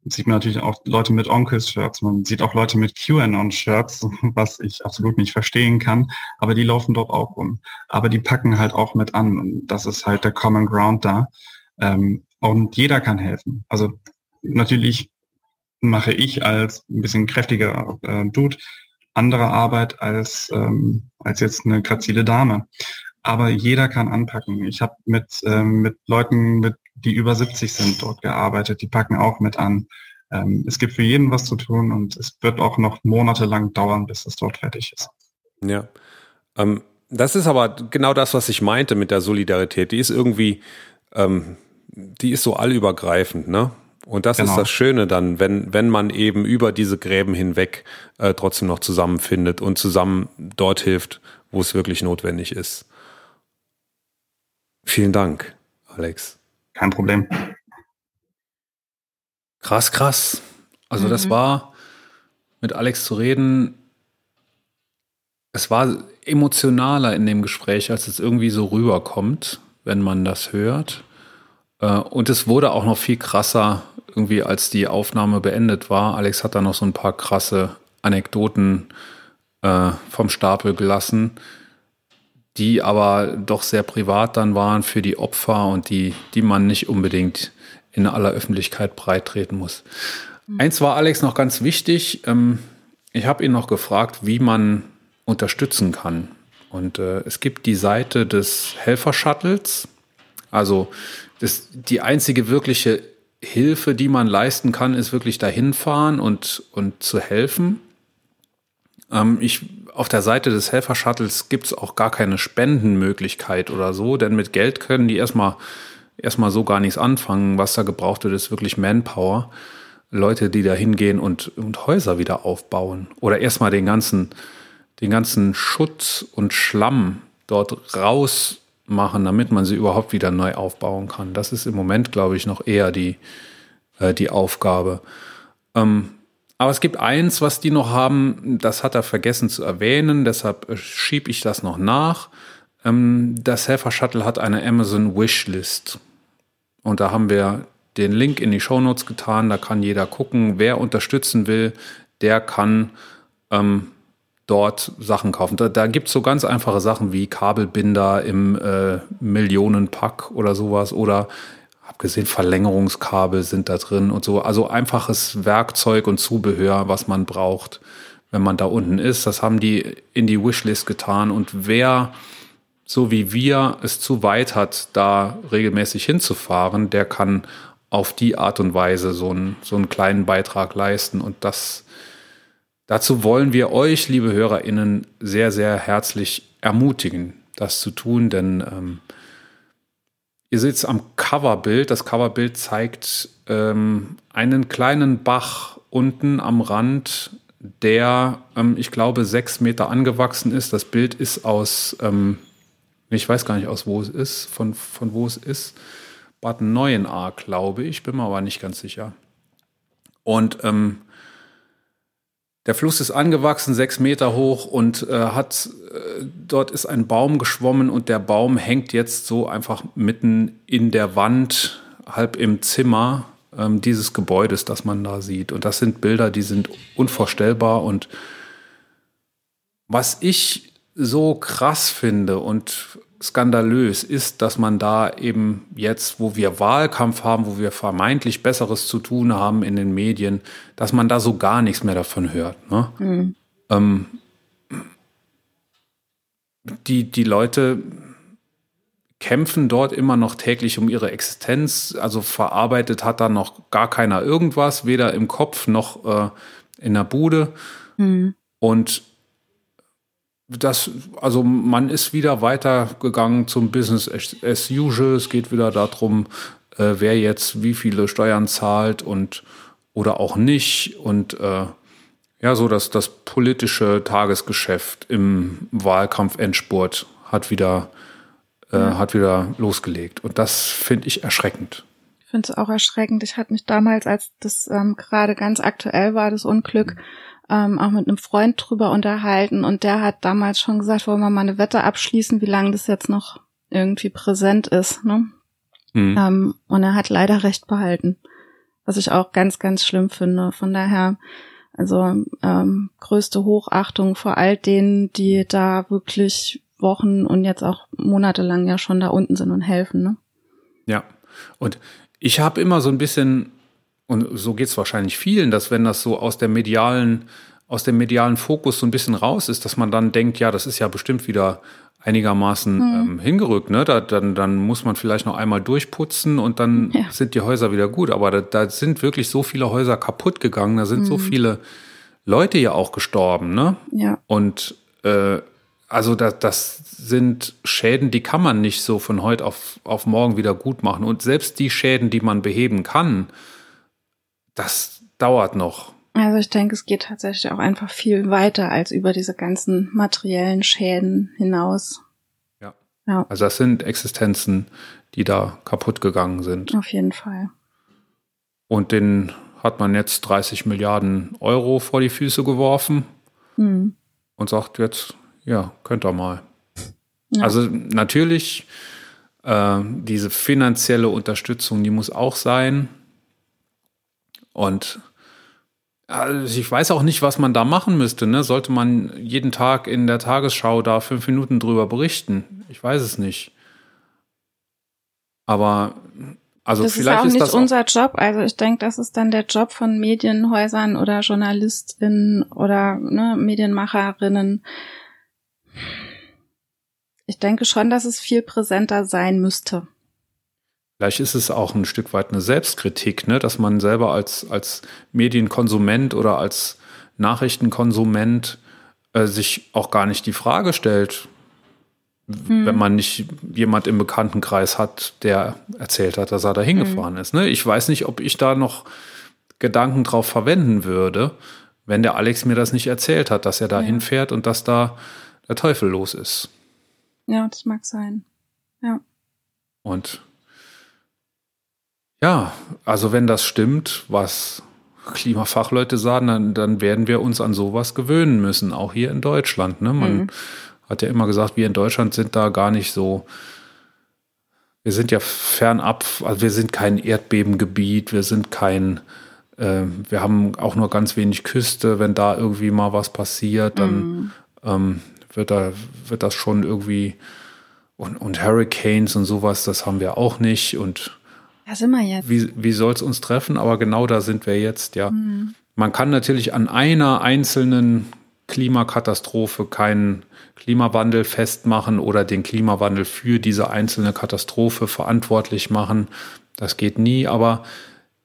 sieht man natürlich auch Leute mit Onkels-Shirts, man sieht auch Leute mit QAnon-Shirts, was ich absolut nicht verstehen kann, aber die laufen dort auch rum. Aber die packen halt auch mit an und das ist halt der Common Ground da. Ähm, und jeder kann helfen. Also natürlich mache ich als ein bisschen kräftiger äh, Dude andere Arbeit als, ähm, als jetzt eine grazile Dame aber jeder kann anpacken. Ich habe mit, ähm, mit Leuten, mit, die über 70 sind, dort gearbeitet, die packen auch mit an. Ähm, es gibt für jeden was zu tun und es wird auch noch monatelang dauern, bis es dort fertig ist. Ja. Ähm, das ist aber genau das, was ich meinte mit der Solidarität. Die ist irgendwie, ähm, die ist so allübergreifend, ne? Und das genau. ist das Schöne dann, wenn, wenn man eben über diese Gräben hinweg äh, trotzdem noch zusammenfindet und zusammen dort hilft, wo es wirklich notwendig ist. Vielen Dank, Alex. Kein Problem. Krass, krass. Also mhm. das war mit Alex zu reden, es war emotionaler in dem Gespräch, als es irgendwie so rüberkommt, wenn man das hört. Äh, und es wurde auch noch viel krasser, irgendwie als die Aufnahme beendet war. Alex hat da noch so ein paar krasse Anekdoten äh, vom Stapel gelassen, die aber doch sehr privat dann waren für die Opfer und die, die man nicht unbedingt in aller Öffentlichkeit breitreten muss. Mhm. Eins war Alex noch ganz wichtig. Ähm, ich habe ihn noch gefragt, wie man unterstützen kann. Und äh, es gibt die Seite des Helfer-Shuttles. Also das, die einzige wirkliche Hilfe, die man leisten kann, ist wirklich dahin fahren und, und zu helfen. Ähm, ich auf der Seite des Helfer-Shuttles gibt es auch gar keine Spendenmöglichkeit oder so, denn mit Geld können die erstmal erstmal so gar nichts anfangen. Was da gebraucht wird, ist wirklich Manpower. Leute, die da hingehen und, und Häuser wieder aufbauen oder erstmal den ganzen, den ganzen Schutz und Schlamm dort rausmachen, damit man sie überhaupt wieder neu aufbauen kann. Das ist im Moment, glaube ich, noch eher die, äh, die Aufgabe. Ähm, aber es gibt eins, was die noch haben, das hat er vergessen zu erwähnen, deshalb äh, schiebe ich das noch nach. Ähm, das Helfer Shuttle hat eine Amazon Wishlist. Und da haben wir den Link in die Show Notes getan. Da kann jeder gucken, wer unterstützen will, der kann ähm, dort Sachen kaufen. Da, da gibt es so ganz einfache Sachen wie Kabelbinder im äh, Millionenpack oder sowas oder abgesehen Verlängerungskabel sind da drin und so. Also einfaches Werkzeug und Zubehör, was man braucht, wenn man da unten ist. Das haben die in die Wishlist getan. Und wer, so wie wir, es zu weit hat, da regelmäßig hinzufahren, der kann auf die Art und Weise so einen, so einen kleinen Beitrag leisten. Und das, dazu wollen wir euch, liebe HörerInnen, sehr, sehr herzlich ermutigen, das zu tun, denn ähm, ihr seht es am Coverbild. Das Coverbild zeigt ähm, einen kleinen Bach unten am Rand, der, ähm, ich glaube, sechs Meter angewachsen ist. Das Bild ist aus, ähm, ich weiß gar nicht aus wo es ist, von, von wo es ist. Bad Neuenahr, glaube ich, bin mir aber nicht ganz sicher. Und ähm, der Fluss ist angewachsen, sechs Meter hoch und äh, hat, äh, dort ist ein Baum geschwommen und der Baum hängt jetzt so einfach mitten in der Wand, halb im Zimmer ähm, dieses Gebäudes, das man da sieht. Und das sind Bilder, die sind unvorstellbar und was ich so krass finde und skandalös ist, dass man da eben jetzt, wo wir Wahlkampf haben, wo wir vermeintlich Besseres zu tun haben in den Medien, dass man da so gar nichts mehr davon hört. Ne? Mhm. Ähm, die, die Leute kämpfen dort immer noch täglich um ihre Existenz. Also verarbeitet hat da noch gar keiner irgendwas, weder im Kopf noch äh, in der Bude. Mhm. Und das, also man ist wieder weitergegangen zum Business as usual. Es geht wieder darum, äh, wer jetzt wie viele Steuern zahlt und oder auch nicht. Und äh, ja, so dass das politische Tagesgeschäft im Wahlkampf-Endspurt hat wieder, äh, ja. hat wieder losgelegt. Und das finde ich erschreckend. Ich finde es auch erschreckend. Ich hatte mich damals, als das ähm, gerade ganz aktuell war, das Unglück, ähm, auch mit einem Freund drüber unterhalten und der hat damals schon gesagt, wollen wir mal eine Wette abschließen, wie lange das jetzt noch irgendwie präsent ist. Ne? Mhm. Ähm, und er hat leider recht behalten, was ich auch ganz, ganz schlimm finde. Von daher, also ähm, größte Hochachtung vor all denen, die da wirklich Wochen und jetzt auch monatelang ja schon da unten sind und helfen. Ne? Ja, und ich habe immer so ein bisschen und so geht es wahrscheinlich vielen, dass wenn das so aus der medialen, aus dem medialen Fokus so ein bisschen raus ist, dass man dann denkt, ja, das ist ja bestimmt wieder einigermaßen mhm. ähm, hingerückt, ne? Da, dann, dann muss man vielleicht noch einmal durchputzen und dann ja. sind die Häuser wieder gut. Aber da, da sind wirklich so viele Häuser kaputt gegangen, da sind mhm. so viele Leute ja auch gestorben, ne? Ja. Und äh, also das, das sind Schäden, die kann man nicht so von heute auf, auf morgen wieder gut machen. Und selbst die Schäden, die man beheben kann, das dauert noch. Also ich denke, es geht tatsächlich auch einfach viel weiter als über diese ganzen materiellen Schäden hinaus. Ja. ja. Also das sind Existenzen, die da kaputt gegangen sind. Auf jeden Fall. Und den hat man jetzt 30 Milliarden Euro vor die Füße geworfen mhm. und sagt jetzt, ja, könnt ihr mal. Ja. Also natürlich, äh, diese finanzielle Unterstützung, die muss auch sein. Und also ich weiß auch nicht, was man da machen müsste. Ne? Sollte man jeden Tag in der Tagesschau da fünf Minuten drüber berichten? Ich weiß es nicht. Aber also das vielleicht ist auch ist nicht das unser Job. Also ich denke, das ist dann der Job von Medienhäusern oder JournalistInnen oder ne, Medienmacherinnen. Ich denke schon, dass es viel präsenter sein müsste. Vielleicht ist es auch ein Stück weit eine Selbstkritik, ne? dass man selber als, als Medienkonsument oder als Nachrichtenkonsument äh, sich auch gar nicht die Frage stellt, hm. wenn man nicht jemand im Bekanntenkreis hat, der erzählt hat, dass er da hingefahren hm. ist. Ne? Ich weiß nicht, ob ich da noch Gedanken drauf verwenden würde, wenn der Alex mir das nicht erzählt hat, dass er da ja. hinfährt und dass da der Teufel los ist. Ja, das mag sein. Ja. Und ja, also wenn das stimmt, was Klimafachleute sagen, dann, dann werden wir uns an sowas gewöhnen müssen, auch hier in Deutschland. Ne? Man mhm. hat ja immer gesagt, wir in Deutschland sind da gar nicht so. Wir sind ja fernab, also wir sind kein Erdbebengebiet, wir sind kein, äh, wir haben auch nur ganz wenig Küste. Wenn da irgendwie mal was passiert, dann mhm. ähm, wird, da, wird das schon irgendwie und, und Hurricanes und sowas, das haben wir auch nicht. Und da sind wir jetzt. Wie, wie soll es uns treffen? Aber genau da sind wir jetzt, ja. Mhm. Man kann natürlich an einer einzelnen Klimakatastrophe keinen Klimawandel festmachen oder den Klimawandel für diese einzelne Katastrophe verantwortlich machen. Das geht nie, aber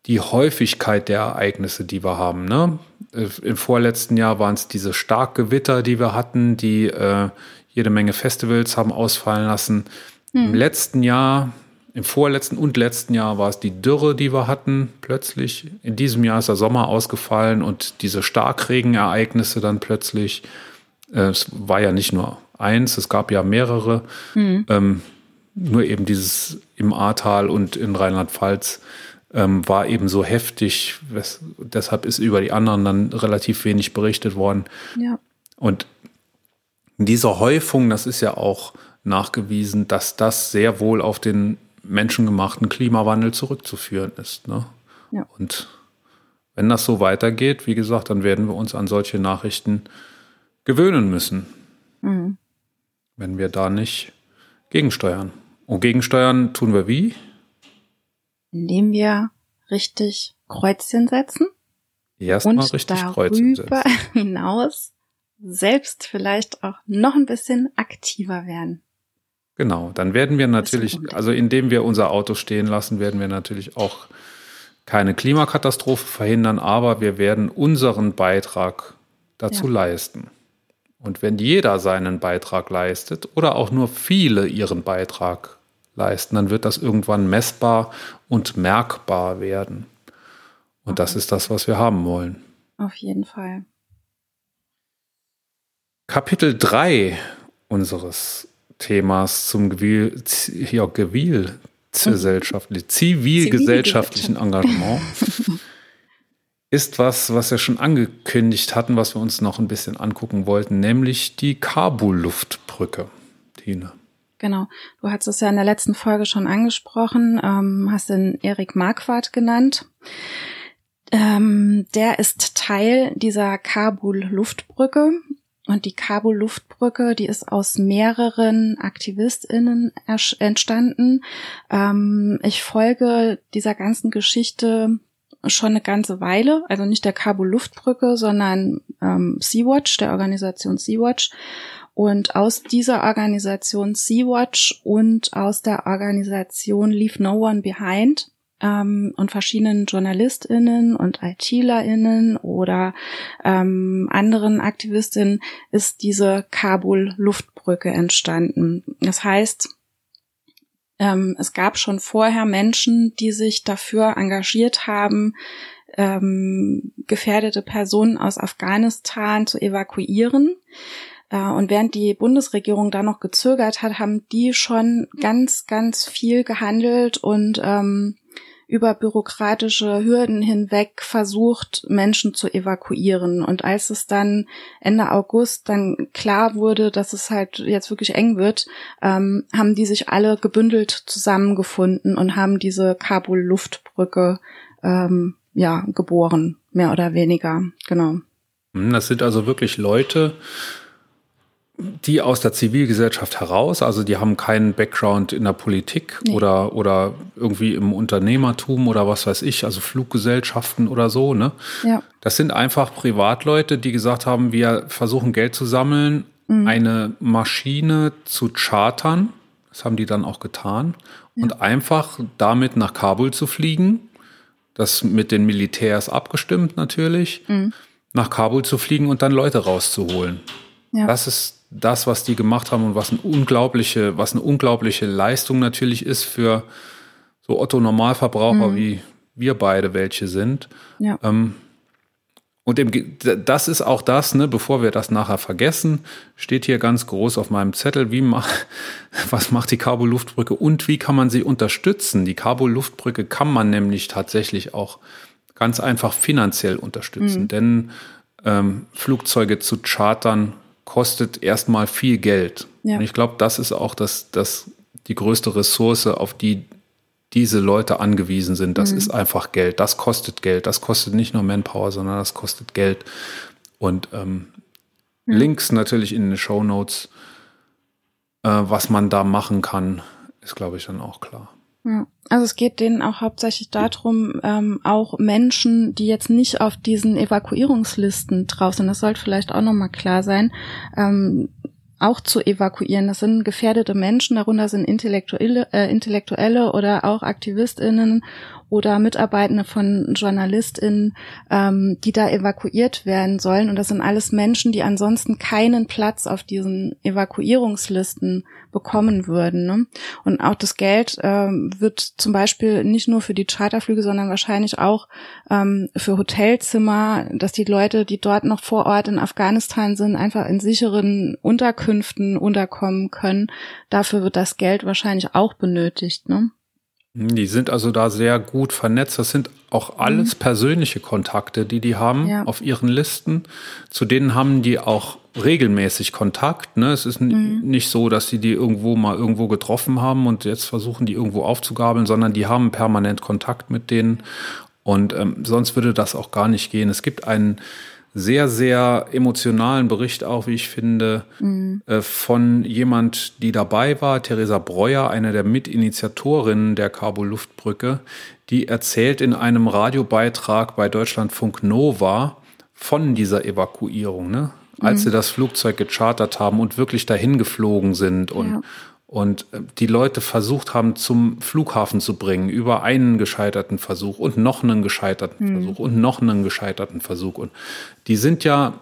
die Häufigkeit der Ereignisse, die wir haben. Ne? Im vorletzten Jahr waren es diese Starkgewitter, die wir hatten, die äh, jede Menge Festivals haben ausfallen lassen. Hm. Im letzten Jahr Im vorletzten und letzten Jahr war es die Dürre, die wir hatten, plötzlich. In diesem Jahr ist der Sommer ausgefallen und diese Starkregenereignisse dann plötzlich. Äh, es war ja nicht nur eins, es gab ja mehrere. Mhm. Ähm, nur eben dieses im Ahrtal und in Rheinland-Pfalz ähm, war eben so heftig. Wes deshalb ist über die anderen dann relativ wenig berichtet worden. Ja. Und diese Häufung, das ist ja auch nachgewiesen, dass das sehr wohl auf den menschengemachten Klimawandel zurückzuführen ist. Ne? Ja. Und wenn das so weitergeht, wie gesagt, dann werden wir uns an solche Nachrichten gewöhnen müssen. Mhm. Wenn wir da nicht gegensteuern. Und gegensteuern tun wir wie? Indem wir richtig Kreuzchen setzen. Erstmal richtig Kreuzchen setzen. darüber hinaus selbst vielleicht auch noch ein bisschen aktiver werden. Genau, dann werden wir natürlich, also indem wir unser Auto stehen lassen, werden wir natürlich auch keine Klimakatastrophe verhindern, aber wir werden unseren Beitrag dazu ja. leisten. Und wenn jeder seinen Beitrag leistet oder auch nur viele ihren Beitrag leisten, dann wird das irgendwann messbar und merkbar werden. Und okay. das ist das, was wir haben wollen. Auf jeden Fall. Kapitel 3 unseres Themas zum Gewil, ja, Gewil zivilgesellschaftlichen Engagement ist was, was wir schon angekündigt hatten, was wir uns noch ein bisschen angucken wollten, nämlich die Kabul-Luftbrücke. Tine. Genau. Du hast es ja in der letzten Folge schon angesprochen, ähm, hast den Erik Marquardt genannt. Ähm, der ist Teil dieser Kabul-Luftbrücke und die Kabul-Luftbrücke, die ist aus mehreren AktivistInnen entstanden. Ähm, ich folge dieser ganzen Geschichte schon eine ganze Weile, also nicht der Kabul-Luftbrücke, sondern ähm, Sea-Watch, der Organisation Sea-Watch. Und aus dieser Organisation Sea-Watch und aus der Organisation Leave No One Behind ähm, und verschiedenen JournalistInnen und ITlerInnen oder ähm, anderen AktivistInnen ist diese Kabul-Luftbrücke entstanden. Das heißt, ähm, es gab schon vorher Menschen, die sich dafür engagiert haben, ähm, gefährdete Personen aus Afghanistan zu evakuieren. Äh, und während die Bundesregierung da noch gezögert hat, haben die schon ganz, ganz viel gehandelt und ähm, über bürokratische Hürden hinweg versucht, Menschen zu evakuieren. Und als es dann Ende August dann klar wurde, dass es halt jetzt wirklich eng wird, ähm, haben die sich alle gebündelt zusammengefunden und haben diese Kabul-Luftbrücke ähm, ja geboren, mehr oder weniger. Genau. Hm, das sind also wirklich Leute, die aus der Zivilgesellschaft heraus, also die haben keinen Background in der Politik nee. oder, oder irgendwie im Unternehmertum oder was weiß ich, also Fluggesellschaften oder so, ne? Ja. Das sind einfach Privatleute, die gesagt haben, wir versuchen Geld zu sammeln, mhm. eine Maschine zu chartern. Das haben die dann auch getan. Ja. Und einfach damit nach Kabul zu fliegen. Das mit den Militärs abgestimmt natürlich. Mhm. Nach Kabul zu fliegen und dann Leute rauszuholen. Ja. Das ist das, was die gemacht haben und was eine unglaubliche, was eine unglaubliche Leistung natürlich ist für so Otto Normalverbraucher mhm. wie wir beide welche sind. Ja. Ähm, und im, das ist auch das, ne, bevor wir das nachher vergessen, steht hier ganz groß auf meinem Zettel, wie mach, was macht die Kabul-Luftbrücke und wie kann man sie unterstützen? Die Kabul-Luftbrücke kann man nämlich tatsächlich auch ganz einfach finanziell unterstützen, mhm. denn ähm, Flugzeuge zu chartern kostet erstmal viel Geld. Ja. Und ich glaube, das ist auch das, das, die größte Ressource, auf die diese Leute angewiesen sind. Das mhm. ist einfach Geld. Das kostet Geld. Das kostet nicht nur Manpower, sondern das kostet Geld. Und ähm, mhm. Links natürlich in den Show Notes, äh, was man da machen kann, ist, glaube ich, dann auch klar. Also es geht denen auch hauptsächlich darum, ähm, auch Menschen, die jetzt nicht auf diesen Evakuierungslisten drauf sind, das sollte vielleicht auch nochmal klar sein, ähm, auch zu evakuieren. Das sind gefährdete Menschen, darunter sind Intellektuelle, äh, Intellektuelle oder auch AktivistInnen oder Mitarbeitende von JournalistInnen, ähm, die da evakuiert werden sollen. Und das sind alles Menschen, die ansonsten keinen Platz auf diesen Evakuierungslisten bekommen würden. Ne? Und auch das Geld ähm, wird zum Beispiel nicht nur für die Charterflüge, sondern wahrscheinlich auch ähm, für Hotelzimmer, dass die Leute, die dort noch vor Ort in Afghanistan sind, einfach in sicheren Unterkünften unterkommen können. Dafür wird das Geld wahrscheinlich auch benötigt. Ne? Die sind also da sehr gut vernetzt. Das sind auch alles mhm. persönliche Kontakte, die die haben ja. auf ihren Listen. Zu denen haben die auch regelmäßig Kontakt. Ne? Es ist mhm. nicht so, dass sie die irgendwo mal irgendwo getroffen haben und jetzt versuchen, die irgendwo aufzugabeln, sondern die haben permanent Kontakt mit denen. Und ähm, sonst würde das auch gar nicht gehen. Es gibt einen sehr, sehr emotionalen Bericht auch, wie ich finde, mhm. äh, von jemand, die dabei war, Theresa Breuer, eine der Mitinitiatorinnen der Kabul-Luftbrücke, die erzählt in einem Radiobeitrag bei Deutschlandfunk Nova von dieser Evakuierung, ne? als mhm. sie das Flugzeug gechartert haben und wirklich dahin geflogen sind und ja und äh, die Leute versucht haben, zum Flughafen zu bringen über einen gescheiterten Versuch und noch einen gescheiterten mhm. Versuch und noch einen gescheiterten Versuch. Und die sind ja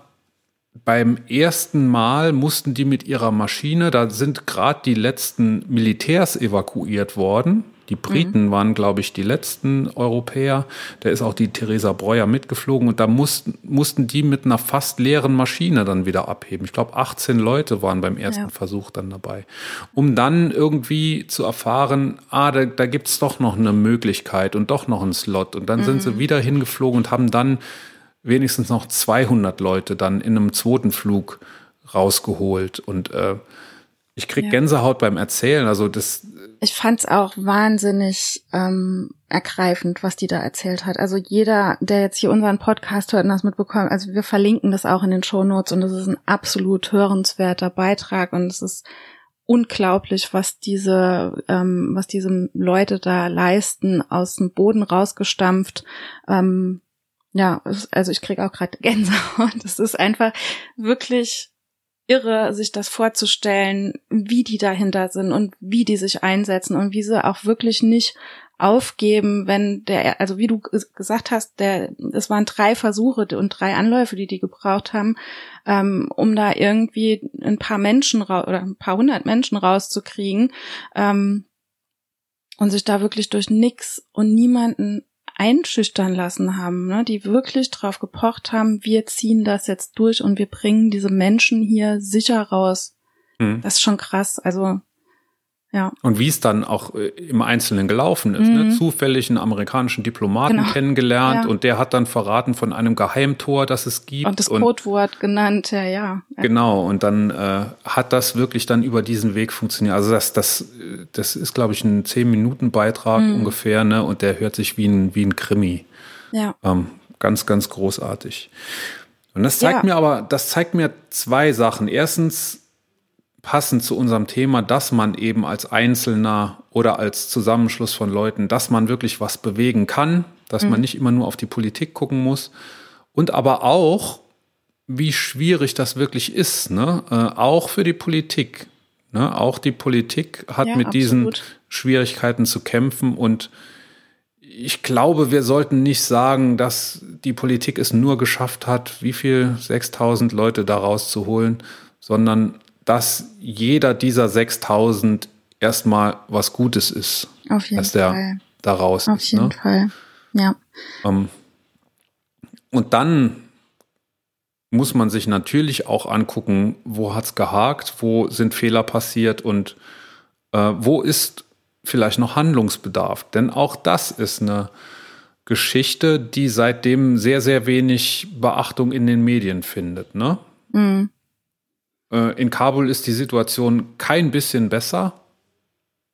beim ersten Mal mussten die mit ihrer Maschine, da sind gerade die letzten Militärs evakuiert worden, die Briten mhm. waren, glaube ich, die letzten Europäer. Da ist auch die Theresa Breuer mitgeflogen und da mussten, mussten die mit einer fast leeren Maschine dann wieder abheben. Ich glaube, 18 Leute waren beim ersten ja. Versuch dann dabei. Um dann irgendwie zu erfahren, ah, da, da gibt es doch noch eine Möglichkeit und doch noch einen Slot. Und dann mhm. sind sie mhm. wieder hingeflogen und haben dann wenigstens noch 200 Leute dann in einem zweiten Flug rausgeholt. Und äh, ich krieg ja. Gänsehaut beim Erzählen. Also das ich fand es auch wahnsinnig ähm, ergreifend, was die da erzählt hat. Also jeder, der jetzt hier unseren Podcast hört und das mitbekommt, also wir verlinken das auch in den Show Notes und es ist ein absolut hörenswerter Beitrag und es ist unglaublich, was diese, ähm, was diese Leute da leisten, aus dem Boden rausgestampft. Ähm, ja, also ich krieg auch gerade Gänsehaut. Es ist einfach wirklich irre, sich das vorzustellen, wie die dahinter sind und wie die sich einsetzen und wie sie auch wirklich nicht aufgeben, wenn der, also wie du gesagt hast, der, es waren drei Versuche und drei Anläufe, die die gebraucht haben, ähm, um da irgendwie ein paar Menschen oder ein paar hundert Menschen rauszukriegen ähm, und sich da wirklich durch nix und niemanden einschüchtern lassen haben, ne, die wirklich drauf gepocht haben, wir ziehen das jetzt durch und wir bringen diese Menschen hier sicher raus. Mhm. Das ist schon krass. Also ja. Und wie es dann auch äh, im Einzelnen gelaufen ist. Ne? Mhm. Ne? Zufällig einen amerikanischen Diplomaten genau. kennengelernt ja. und der hat dann verraten von einem Geheimtor, das es gibt. Und das Codewort genannt, ja, ja. Genau, und dann äh, hat das wirklich dann über diesen Weg funktioniert. Also das, das, das ist, glaube ich, ein Zehn-Minuten-Beitrag mhm. ungefähr, ne? Und der hört sich wie ein, wie ein Krimi. Ja. Ähm, ganz, ganz großartig. Und das zeigt ja. mir aber, das zeigt mir zwei Sachen. Erstens, passend zu unserem Thema, dass man eben als Einzelner oder als Zusammenschluss von Leuten, dass man wirklich was bewegen kann, dass mhm. man nicht immer nur auf die Politik gucken muss und aber auch, wie schwierig das wirklich ist, ne? Äh, auch für die Politik. Ne? Auch die Politik hat ja, mit absolut. diesen Schwierigkeiten zu kämpfen und ich glaube, wir sollten nicht sagen, dass die Politik es nur geschafft hat, wie viel 6000 Leute da rauszuholen, sondern dass jeder dieser 6000 erstmal was Gutes ist. Auf jeden dass der Fall. da raus Auf ist. jeden ne? Fall. Ja. Ähm, und dann muss man sich natürlich auch angucken, wo hat es gehakt, wo sind Fehler passiert und äh, wo ist vielleicht noch Handlungsbedarf. Denn auch das ist eine Geschichte, die seitdem sehr, sehr wenig Beachtung in den Medien findet. Ne? Mhm. Äh, in Kabul ist die Situation kein bisschen besser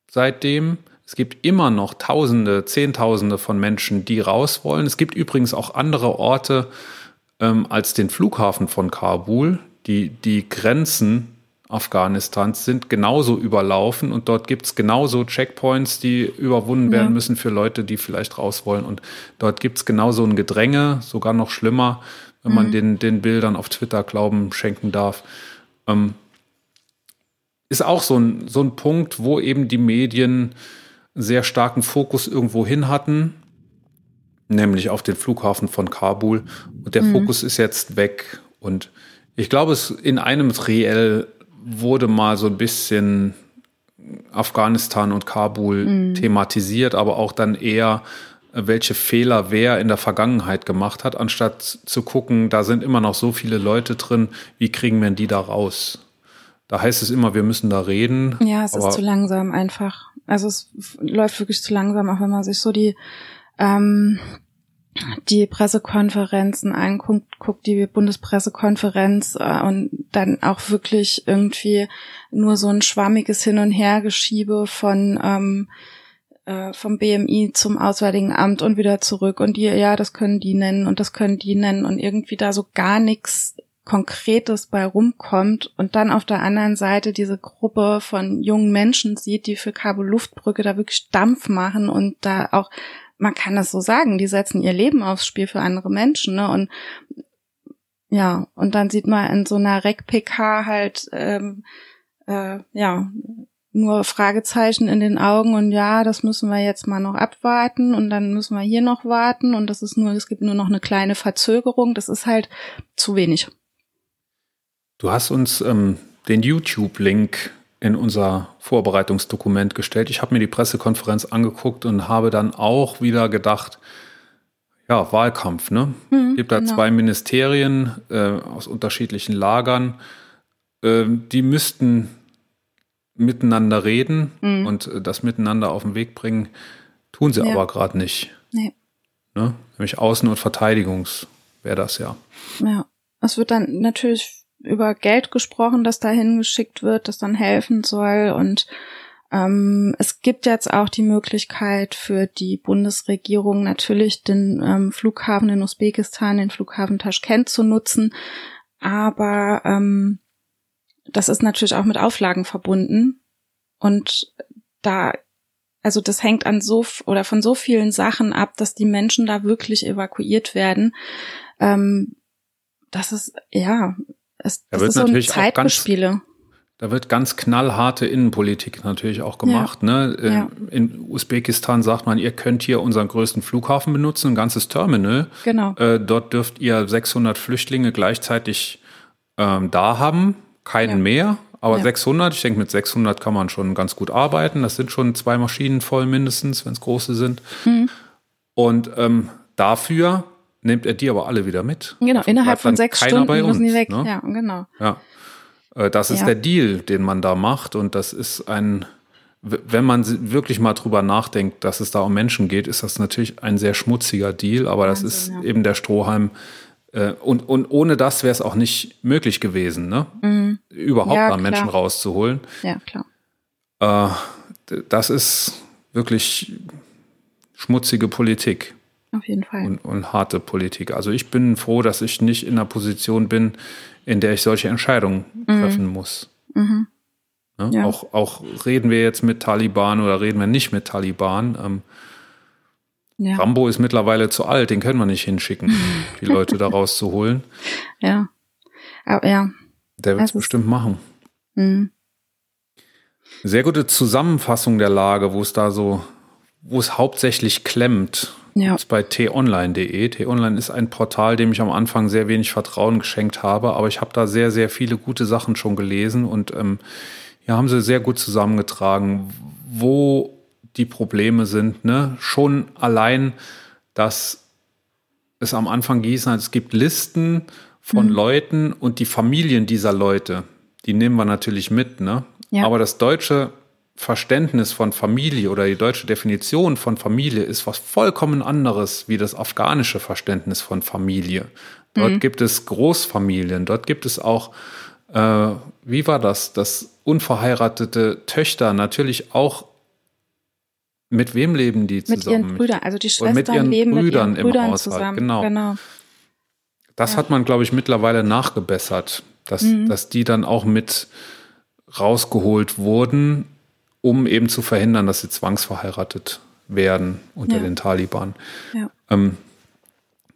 seitdem. Es gibt immer noch Tausende, Zehntausende von Menschen, die raus wollen. Es gibt übrigens auch andere Orte ähm, als den Flughafen von Kabul. Die, die Grenzen Afghanistans sind genauso überlaufen und dort gibt es genauso Checkpoints, die überwunden werden ja. müssen für Leute, die vielleicht raus wollen. Und dort gibt es genauso ein Gedränge, sogar noch schlimmer, wenn mhm. man den, den Bildern auf Twitter Glauben schenken darf. Ähm, ist auch so ein, so ein Punkt, wo eben die Medien sehr starken Fokus irgendwo hin hatten, nämlich auf den Flughafen von Kabul. Und der mhm. Fokus ist jetzt weg. Und ich glaube, es in einem Triell wurde mal so ein bisschen Afghanistan und Kabul mhm. thematisiert, aber auch dann eher, welche Fehler wer in der Vergangenheit gemacht hat, anstatt zu gucken, da sind immer noch so viele Leute drin, wie kriegen wir die da raus? Da heißt es immer, wir müssen da reden. Ja, es ist zu langsam einfach. Also es läuft wirklich zu langsam, auch wenn man sich so die ähm, die Pressekonferenzen anguckt, guckt die Bundespressekonferenz äh, und dann auch wirklich irgendwie nur so ein schwammiges Hin- und Hergeschiebe von ähm, äh, vom BMI zum Auswärtigen Amt und wieder zurück und die, ja, das können die nennen und das können die nennen und irgendwie da so gar nichts Konkretes bei rumkommt und dann auf der anderen Seite diese Gruppe von jungen Menschen sieht, die für Kabel Luftbrücke da wirklich Dampf machen und da auch, man kann das so sagen, die setzen ihr Leben aufs Spiel für andere Menschen, ne? Und ja, und dann sieht man in so einer Rec-PK halt, ähm, äh, ja, nur Fragezeichen in den Augen und ja, das müssen wir jetzt mal noch abwarten und dann müssen wir hier noch warten und das ist nur, es gibt nur noch eine kleine Verzögerung. Das ist halt zu wenig. Du hast uns ähm, den YouTube-Link in unser Vorbereitungsdokument gestellt. Ich habe mir die Pressekonferenz angeguckt und habe dann auch wieder gedacht, ja, Wahlkampf, ne? Es gibt da genau. zwei Ministerien äh, aus unterschiedlichen Lagern. Äh, die müssten miteinander reden mhm. und äh, das miteinander auf den Weg bringen. Tun sie ja. aber gerade nicht. Nee. Ne? Nämlich Außen- und Verteidigungs wäre das ja. Ja, es wird dann natürlich über Geld gesprochen, das dahin geschickt wird, das dann helfen soll. Und ähm, es gibt jetzt auch die Möglichkeit für die Bundesregierung natürlich den ähm, Flughafen in Usbekistan, den Flughafen Taschkent zu nutzen. Aber ähm, das ist natürlich auch mit Auflagen verbunden. Und da, also das hängt an so oder von so vielen Sachen ab, dass die Menschen da wirklich evakuiert werden. Ähm, das ist, ja, es, da das ist so ein Zeitgespiele. Da wird ganz knallharte Innenpolitik natürlich auch gemacht. Ja. Ne? Äh, ja. In Usbekistan sagt man, ihr könnt hier unseren größten Flughafen benutzen, ein ganzes Terminal. Genau. Äh, dort dürft ihr 600 Flüchtlinge gleichzeitig ähm, da haben, keinen ja. mehr. Aber 600, ich denke, mit 600 kann man schon ganz gut arbeiten. Das sind schon zwei Maschinen voll mindestens, wenn es große sind. Mhm. Und ähm, dafür nimmt er die aber alle wieder mit. Genau, innerhalb von sechs Stunden uns, müssen die weg. Ne? Ja, genau. Ja. Äh, das ist ja. der Deal, den man da macht. Und das ist ein, wenn man wirklich mal drüber nachdenkt, dass es da um Menschen geht, ist das natürlich ein sehr schmutziger Deal. Aber Wahnsinn, das ist ja. eben der Strohhalm. Äh, und, und ohne das wäre es auch nicht möglich gewesen, ne? Mhm. Überhaupt ja, mal Menschen rauszuholen. Ja, klar. Äh, das ist wirklich schmutzige Politik. Auf jeden Fall. Und, und, harte Politik. Also ich bin froh, dass ich nicht in einer Position bin, in der ich solche Entscheidungen mhm. treffen muss. Mhm. Ja, ja. Auch, auch reden wir jetzt mit Taliban oder reden wir nicht mit Taliban. Ähm, ja. Rambo ist mittlerweile zu alt, den können wir nicht hinschicken, die Leute da rauszuholen. Ja. Aber ja. Der wird es bestimmt machen. Mhm. Sehr gute Zusammenfassung der Lage, wo es da so, wo es hauptsächlich klemmt ja. ist bei t-online.de. T-Online ist ein Portal, dem ich am Anfang sehr wenig Vertrauen geschenkt habe, aber ich habe da sehr, sehr viele gute Sachen schon gelesen und ähm, ja, haben sie sehr gut zusammengetragen, wo die Probleme sind. Ne? Schon allein, dass es am Anfang hieß, es gibt Listen von mhm. Leuten und die Familien dieser Leute, die nehmen wir natürlich mit. Ne? Ja. Aber das deutsche Verständnis von Familie oder die deutsche Definition von Familie ist was vollkommen anderes wie das afghanische Verständnis von Familie. Dort mhm. gibt es Großfamilien, dort gibt es auch, äh, wie war das, dass unverheiratete Töchter natürlich auch mit wem leben die zusammen? Mit ihren Brüdern, also die Schwestern mit ihren leben Brüdern mit ihren Brüdern im Haushalt. Zusammen. Genau. genau. Das ja. hat man, glaube ich, mittlerweile nachgebessert, dass, mhm. dass die dann auch mit rausgeholt wurden um eben zu verhindern, dass sie zwangsverheiratet werden unter ja. den Taliban. Ja. Ähm,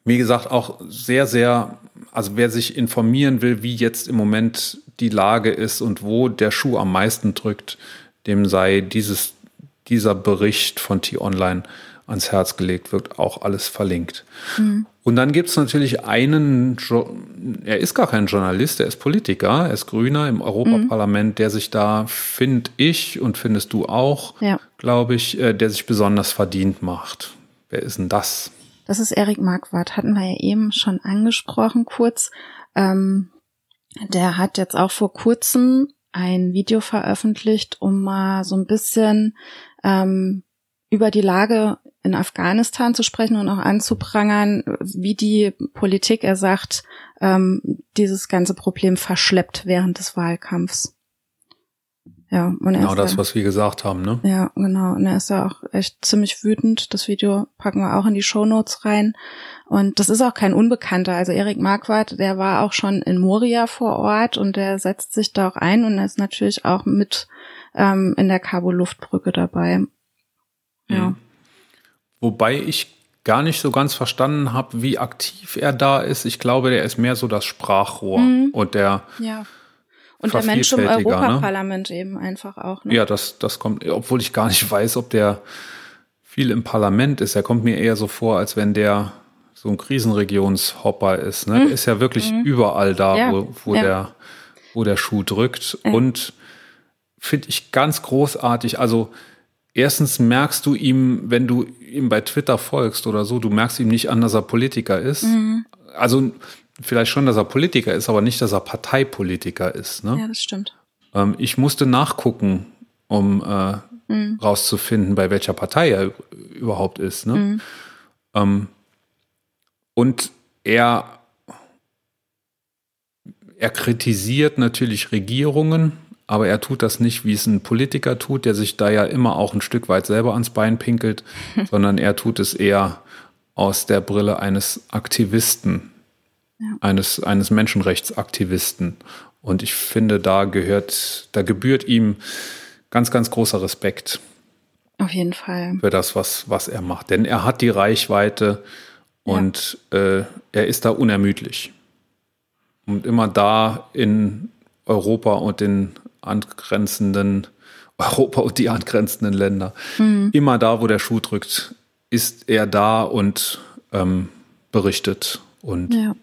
wie gesagt, auch sehr, sehr, also wer sich informieren will, wie jetzt im Moment die Lage ist und wo der Schuh am meisten drückt, dem sei dieses, dieser Bericht von T-Online ans Herz gelegt, wird auch alles verlinkt. Mhm. Und dann gibt es natürlich einen, er ist gar kein Journalist, er ist Politiker, er ist Grüner im Europaparlament, mhm. der sich da, finde ich und findest du auch, ja. glaube ich, äh, der sich besonders verdient macht. Wer ist denn das? Das ist Erik Marquardt, hatten wir ja eben schon angesprochen kurz. Ähm, der hat jetzt auch vor kurzem ein Video veröffentlicht, um mal so ein bisschen ähm, über die Lage in Afghanistan zu sprechen und auch anzuprangern, wie die Politik, er sagt, ähm, dieses ganze Problem verschleppt während des Wahlkampfs. Ja, und genau das, da, was wir gesagt haben, ne? Ja, genau. Und er ist ja auch echt ziemlich wütend. Das Video packen wir auch in die Show Notes rein. Und das ist auch kein Unbekannter. Also Erik Marquardt, der war auch schon in Moria vor Ort und der setzt sich da auch ein und er ist natürlich auch mit ähm, in der Kabul-Luftbrücke dabei. Ja. Mhm. Wobei ich gar nicht so ganz verstanden habe, wie aktiv er da ist. Ich glaube, der ist mehr so das Sprachrohr mhm. und der ja. Und der Mensch im ne? Europaparlament ne? eben einfach auch. Ne? Ja, das, das kommt, obwohl ich gar nicht weiß, ob der viel im Parlament ist. Er kommt mir eher so vor, als wenn der so ein Krisenregionshopper ist. Ne? Mhm. Der ist ja wirklich mhm. überall da, ja. wo, wo ja. der, wo der Schuh drückt. Ja. Und finde ich ganz großartig. Also erstens merkst du ihm, wenn du ihm bei Twitter folgst oder so, du merkst ihm nicht an, dass er Politiker ist. Mhm. Also vielleicht schon, dass er Politiker ist, aber nicht, dass er Parteipolitiker ist. Ne? Ja, das stimmt. Ähm, ich musste nachgucken, um äh, mhm. rauszufinden, bei welcher Partei er überhaupt ist. Ne? Mhm. Ähm, und er, er kritisiert natürlich Regierungen, aber er tut das nicht, wie es ein Politiker tut, der sich da ja immer auch ein Stück weit selber ans Bein pinkelt, sondern er tut es eher aus der Brille eines Aktivisten, ja. eines, eines Menschenrechtsaktivisten. Und ich finde, da gehört, da gebührt ihm ganz, ganz großer Respekt. Auf jeden Fall. Für das, was, was er macht. Denn er hat die Reichweite und ja. äh, er ist da unermüdlich. Und immer da in Europa und den angrenzenden Europa und die angrenzenden Länder. Mhm. Immer da, wo der Schuh drückt, ist er da und ähm, berichtet und ja.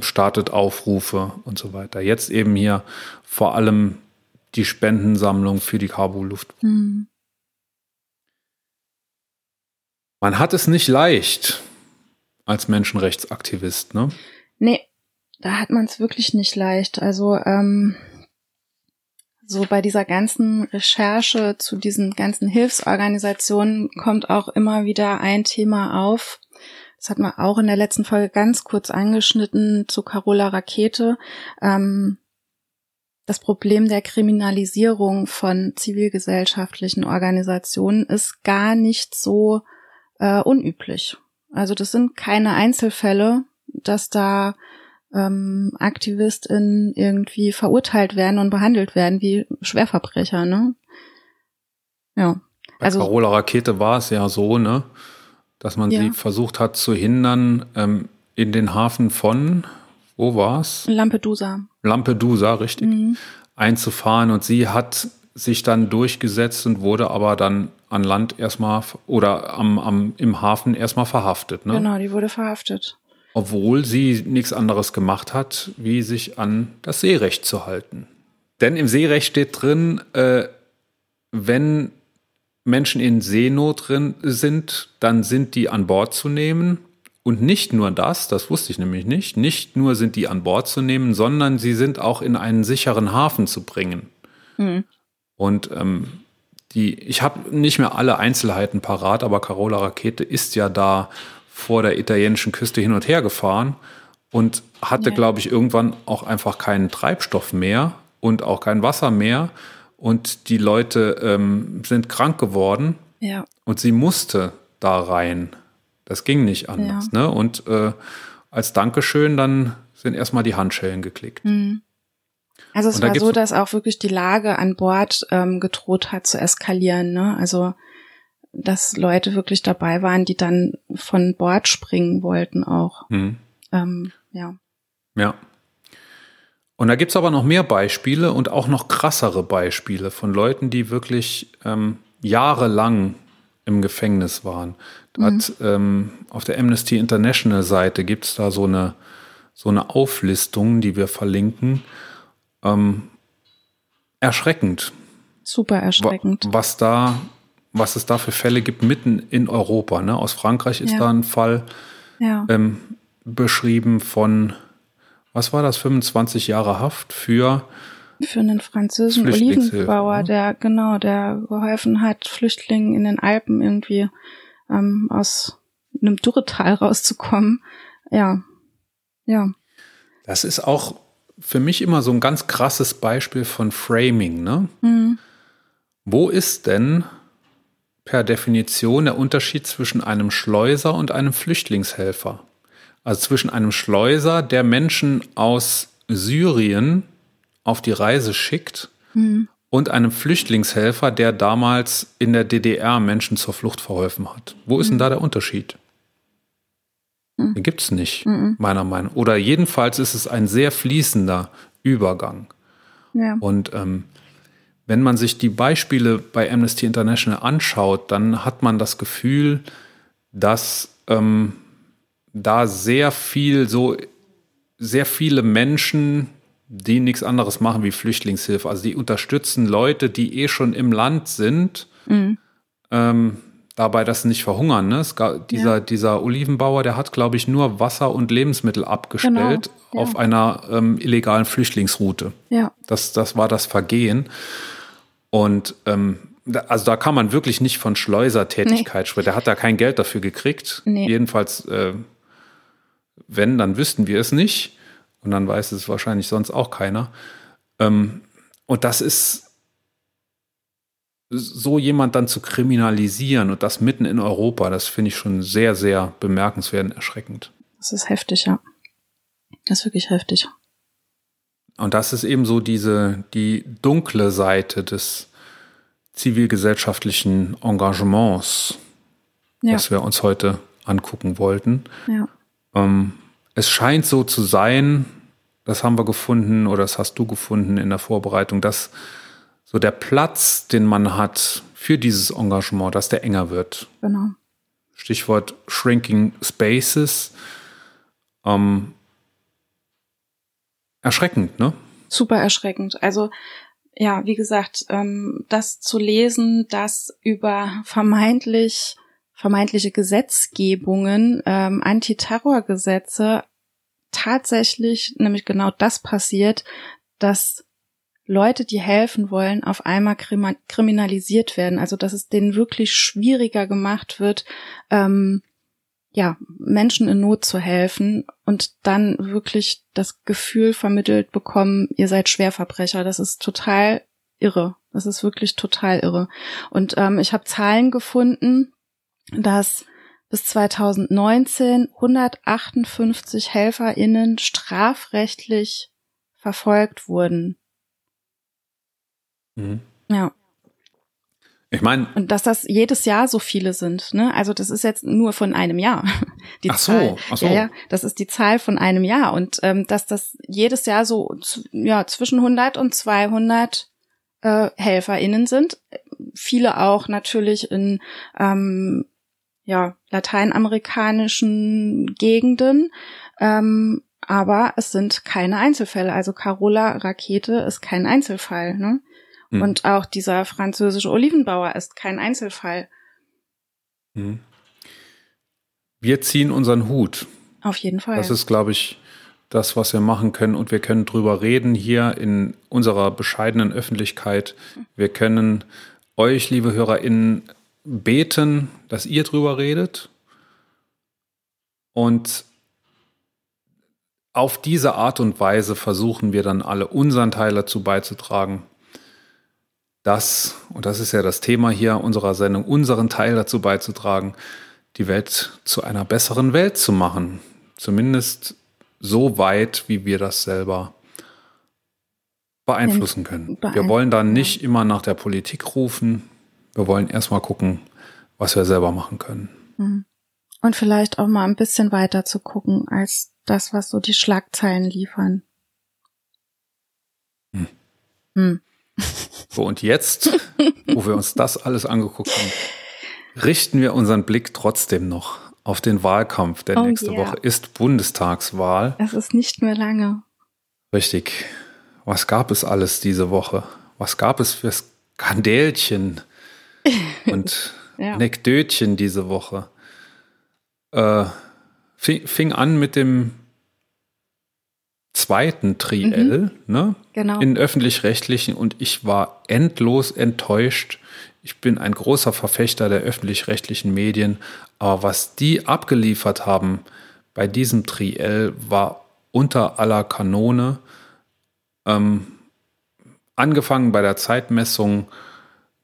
Startet Aufrufe und so weiter. Jetzt eben hier vor allem die Spendensammlung für die Kabul-Luft. Mhm. Man hat es nicht leicht als Menschenrechtsaktivist, ne? Nee, da hat man es wirklich nicht leicht. Also ähm, so bei dieser ganzen Recherche zu diesen ganzen Hilfsorganisationen kommt auch immer wieder ein Thema auf. Das hat man auch in der letzten Folge ganz kurz angeschnitten zu Carola Rakete. Ähm, das Problem der Kriminalisierung von zivilgesellschaftlichen Organisationen ist gar nicht so äh, unüblich. Also das sind keine Einzelfälle, dass da ähm, AktivistInnen irgendwie verurteilt werden und behandelt werden wie Schwerverbrecher, ne? Ja. Bei also, Carola Rakete war es ja so, ne, dass man ja. sie versucht hat zu hindern, ähm, in den Hafen von, wo war's? Lampedusa. Lampedusa, richtig, mhm. einzufahren und sie hat sich dann durchgesetzt und wurde aber dann an Land erstmal oder am, am, im Hafen erstmal verhaftet. Ne? Genau, die wurde verhaftet obwohl sie nichts anderes gemacht hat, wie sich an das Seerecht zu halten. Denn im Seerecht steht drin, äh, wenn Menschen in Seenot drin sind, dann sind die an Bord zu nehmen. Und nicht nur das, das wusste ich nämlich nicht, nicht nur sind die an Bord zu nehmen, sondern sie sind auch in einen sicheren Hafen zu bringen. Mhm. Und ähm, die, ich habe nicht mehr alle Einzelheiten parat, aber Carola Rakete ist ja da vor der italienischen Küste hin und her gefahren und hatte, ja. glaube ich, irgendwann auch einfach keinen Treibstoff mehr und auch kein Wasser mehr. Und die Leute ähm, sind krank geworden. Ja. Und sie musste da rein. Das ging nicht anders. Ja. Ne? Und äh, als Dankeschön dann sind erstmal die Handschellen geklickt. Mhm. Also es war so, dass auch wirklich die Lage an Bord ähm, gedroht hat zu eskalieren. Ne? Also dass Leute wirklich dabei waren, die dann von Bord springen wollten auch. Mhm. Ähm, ja. Ja. Und da gibt's aber noch mehr Beispiele und auch noch krassere Beispiele von Leuten, die wirklich ähm, jahrelang im Gefängnis waren. Mhm. Hat, ähm, auf der Amnesty International Seite gibt's da so eine, so eine Auflistung, die wir verlinken. Ähm, erschreckend. Super erschreckend. Was da, was es da für Fälle gibt mitten in Europa. Ne? Aus Frankreich ist ja. da ein Fall ja. ähm, beschrieben von, was war das, 25 Jahre Haft für für einen französischen Olivenbauer, ne? der genau, der geholfen hat, Flüchtlingen in den Alpen irgendwie ähm, aus einem Dürretal rauszukommen. Ja, ja. Das ist auch für mich immer so ein ganz krasses Beispiel von Framing. Ne? Mhm. Wo ist denn per Definition der Unterschied zwischen einem Schleuser und einem Flüchtlingshelfer? Also zwischen einem Schleuser, der Menschen aus Syrien auf die Reise schickt, mhm. und einem Flüchtlingshelfer, der damals in der DDR Menschen zur Flucht verholfen hat. Wo ist mhm. denn da der Unterschied? Mhm. Gibt es nicht, mhm. meiner Meinung nach. Oder jedenfalls ist es ein sehr fließender Übergang. Ja. Und ähm, wenn man sich die Beispiele bei Amnesty International anschaut, dann hat man das Gefühl, dass ähm, da sehr viel so, sehr viele Menschen, die nichts anderes machen wie Flüchtlingshilfe, also die unterstützen Leute, die eh schon im Land sind, mhm. ähm, dabei, dass sie nicht verhungern. Ne? Gab, dieser, ja. dieser Olivenbauer, der hat, glaube ich, nur Wasser und Lebensmittel abgestellt genau. ja. auf einer ähm, illegalen Flüchtlingsroute. Ja. Das, das war das Vergehen. Und ähm, also da kann man wirklich nicht von Schleusertätigkeit nee. sprechen. Der hat da kein Geld dafür gekriegt. Nee. Jedenfalls, äh, wenn, dann wüssten wir es nicht. Und dann weiß es wahrscheinlich sonst auch keiner. Ähm, und das ist so jemand dann zu kriminalisieren und das mitten in Europa, das finde ich schon sehr, sehr bemerkenswert und erschreckend. Das ist heftig, ja. Das ist wirklich heftig. Und das ist eben so diese, die dunkle Seite des zivilgesellschaftlichen Engagements, ja. was wir uns heute angucken wollten. Ja. Ähm, es scheint so zu sein, das haben wir gefunden oder das hast du gefunden in der Vorbereitung, dass so der Platz, den man hat für dieses Engagement, dass der enger wird. Genau. Stichwort Shrinking Spaces. Ähm, erschreckend, ne? Super erschreckend. Also ja, wie gesagt, ähm, das zu lesen, dass über vermeintlich vermeintliche Gesetzgebungen, ähm, Antiterrorgesetze tatsächlich nämlich genau das passiert, dass Leute, die helfen wollen, auf einmal kriminalisiert werden. Also dass es denen wirklich schwieriger gemacht wird, ähm, ja, Menschen in Not zu helfen und dann wirklich das Gefühl vermittelt bekommen, ihr seid Schwerverbrecher. Das ist total irre. Das ist wirklich total irre. Und ähm, ich habe Zahlen gefunden, dass bis 2019 158 HelferInnen strafrechtlich verfolgt wurden Mhm. Ja. Ich meine. Und dass das jedes Jahr so viele sind, ne? Also das ist jetzt nur von einem Jahr. Die ach so, Zahl. ach so. Ja, ja, das ist die Zahl von einem Jahr. Und ähm, dass das jedes Jahr so ja zwischen 100 und 200 äh, HelferInnen sind. Viele auch natürlich in ähm, ja, lateinamerikanischen Gegenden. Ähm, aber es sind keine Einzelfälle. Also Carola Rakete ist kein Einzelfall. Ne? Mhm. Und auch dieser französische Olivenbauer ist kein Einzelfall. Mhm. Wir ziehen unseren Hut. Auf jeden Fall. Das ist, glaube ich, das, was wir machen können. Und wir können drüber reden hier in unserer bescheidenen Öffentlichkeit. Wir können euch, liebe HörerInnen, beten, dass ihr drüber redet. Und auf diese Art und Weise versuchen wir dann alle unseren Teil dazu beizutragen, das, und das ist ja das Thema hier unserer Sendung, unseren Teil dazu beizutragen, die Welt zu einer besseren Welt zu machen. Zumindest so weit, wie wir das selber beeinflussen können. Wir wollen dann nicht immer nach der Politik rufen. Wir wollen erstmal gucken, was wir selber machen können. Mhm. Und vielleicht auch mal ein bisschen weiter zu gucken als das, was so die Schlagzeilen liefern. Hm. Hm. So, und jetzt, wo wir uns das alles angeguckt haben, richten wir unseren Blick trotzdem noch auf den Wahlkampf, denn oh nächste yeah. Woche ist Bundestagswahl. Es ist nicht mehr lange. Richtig. Was gab es alles diese Woche? Was gab es für Skandälchen und ja. Anekdötchen diese Woche? Äh, fing, fing an mit dem zweiten Triell, mhm. ne? Genau. In öffentlich-rechtlichen und ich war endlos enttäuscht. Ich bin ein großer Verfechter der öffentlich-rechtlichen Medien, aber was die abgeliefert haben bei diesem Triell war unter aller Kanone. Ähm, angefangen bei der Zeitmessung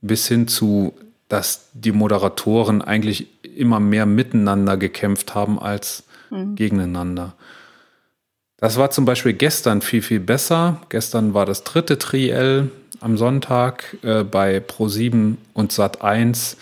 bis hin zu, dass die Moderatoren eigentlich immer mehr miteinander gekämpft haben als mhm. gegeneinander. Das war zum Beispiel gestern viel, viel besser. Gestern war das dritte Triell am Sonntag äh, bei Pro7 und Sat1.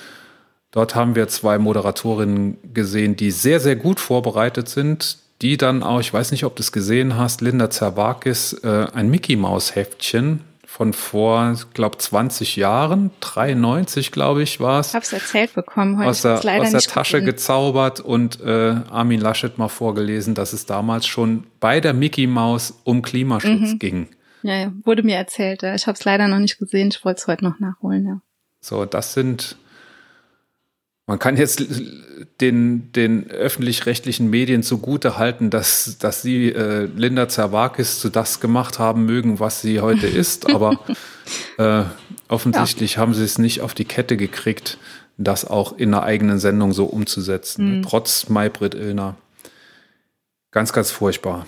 Dort haben wir zwei Moderatorinnen gesehen, die sehr, sehr gut vorbereitet sind, die dann auch, ich weiß nicht, ob du es gesehen hast, Linda Zerwakis, äh, ein Mickey Maus Heftchen von vor, ich glaube, 20 Jahren, 93, glaube ich, war es. Ich habe es erzählt bekommen heute. Aus der, aus der Tasche gesehen. gezaubert und äh, Armin Laschet mal vorgelesen, dass es damals schon bei der Mickey Maus um Klimaschutz mhm. ging. Ja, ja, wurde mir erzählt. Ja. Ich habe es leider noch nicht gesehen. Ich wollte es heute noch nachholen. Ja. So, das sind man kann jetzt den, den öffentlich-rechtlichen Medien zugute halten, dass, dass sie äh, Linda Zerwakis zu das gemacht haben mögen, was sie heute ist, aber äh, offensichtlich ja. haben sie es nicht auf die Kette gekriegt, das auch in einer eigenen Sendung so umzusetzen, mhm. trotz Maybrit Illner. Ganz, ganz furchtbar.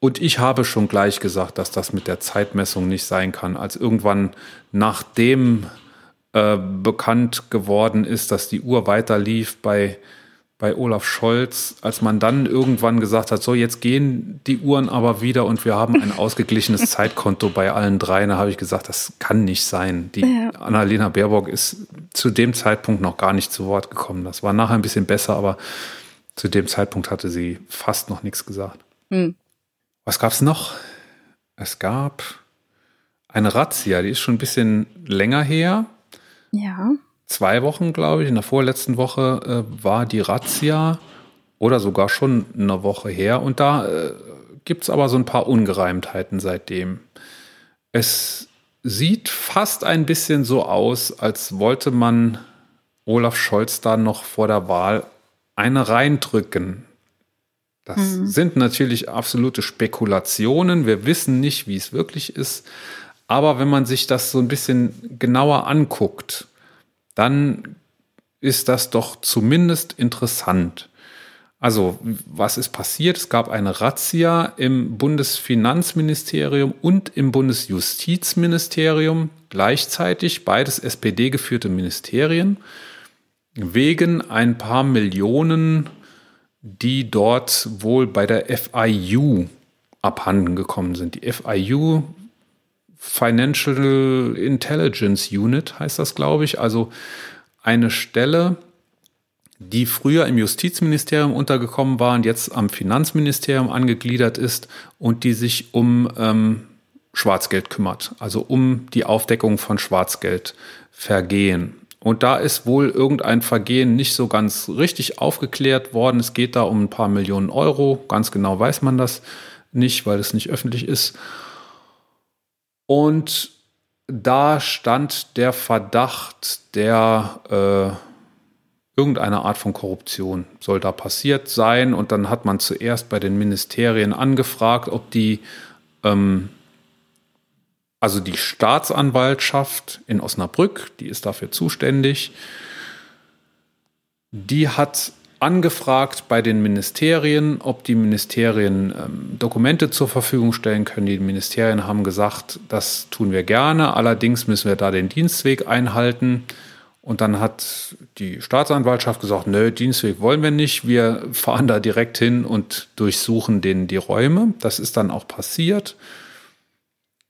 Und ich habe schon gleich gesagt, dass das mit der Zeitmessung nicht sein kann. Als irgendwann nachdem äh, bekannt geworden ist, dass die Uhr weiter lief bei, bei Olaf Scholz, als man dann irgendwann gesagt hat, so jetzt gehen die Uhren aber wieder und wir haben ein ausgeglichenes Zeitkonto bei allen dreien, da habe ich gesagt, das kann nicht sein. Die ja. Annalena Baerbock ist zu dem Zeitpunkt noch gar nicht zu Wort gekommen. Das war nachher ein bisschen besser, aber zu dem Zeitpunkt hatte sie fast noch nichts gesagt. Hm. Was gab es noch? Es gab eine Razzia, die ist schon ein bisschen länger her. Ja. Zwei Wochen, glaube ich, in der vorletzten Woche äh, war die Razzia oder sogar schon eine Woche her. Und da äh, gibt es aber so ein paar Ungereimtheiten seitdem. Es sieht fast ein bisschen so aus, als wollte man Olaf Scholz da noch vor der Wahl eine reindrücken. Das mhm. sind natürlich absolute Spekulationen. Wir wissen nicht, wie es wirklich ist. Aber wenn man sich das so ein bisschen genauer anguckt, dann ist das doch zumindest interessant. Also, was ist passiert? Es gab eine Razzia im Bundesfinanzministerium und im Bundesjustizministerium gleichzeitig, beides SPD-geführte Ministerien, wegen ein paar Millionen, die dort wohl bei der FIU abhanden gekommen sind. Die FIU Financial Intelligence Unit heißt das, glaube ich. Also eine Stelle, die früher im Justizministerium untergekommen war und jetzt am Finanzministerium angegliedert ist und die sich um ähm, Schwarzgeld kümmert, also um die Aufdeckung von Schwarzgeldvergehen. Und da ist wohl irgendein Vergehen nicht so ganz richtig aufgeklärt worden. Es geht da um ein paar Millionen Euro. Ganz genau weiß man das nicht, weil es nicht öffentlich ist. Und da stand der Verdacht der äh, irgendeiner Art von Korruption soll da passiert sein. Und dann hat man zuerst bei den Ministerien angefragt, ob die, ähm, also die Staatsanwaltschaft in Osnabrück, die ist dafür zuständig, die hat angefragt bei den Ministerien, ob die Ministerien ähm, Dokumente zur Verfügung stellen können. Die Ministerien haben gesagt, das tun wir gerne, allerdings müssen wir da den Dienstweg einhalten. Und dann hat die Staatsanwaltschaft gesagt, nö, Dienstweg wollen wir nicht, wir fahren da direkt hin und durchsuchen denen die Räume. Das ist dann auch passiert.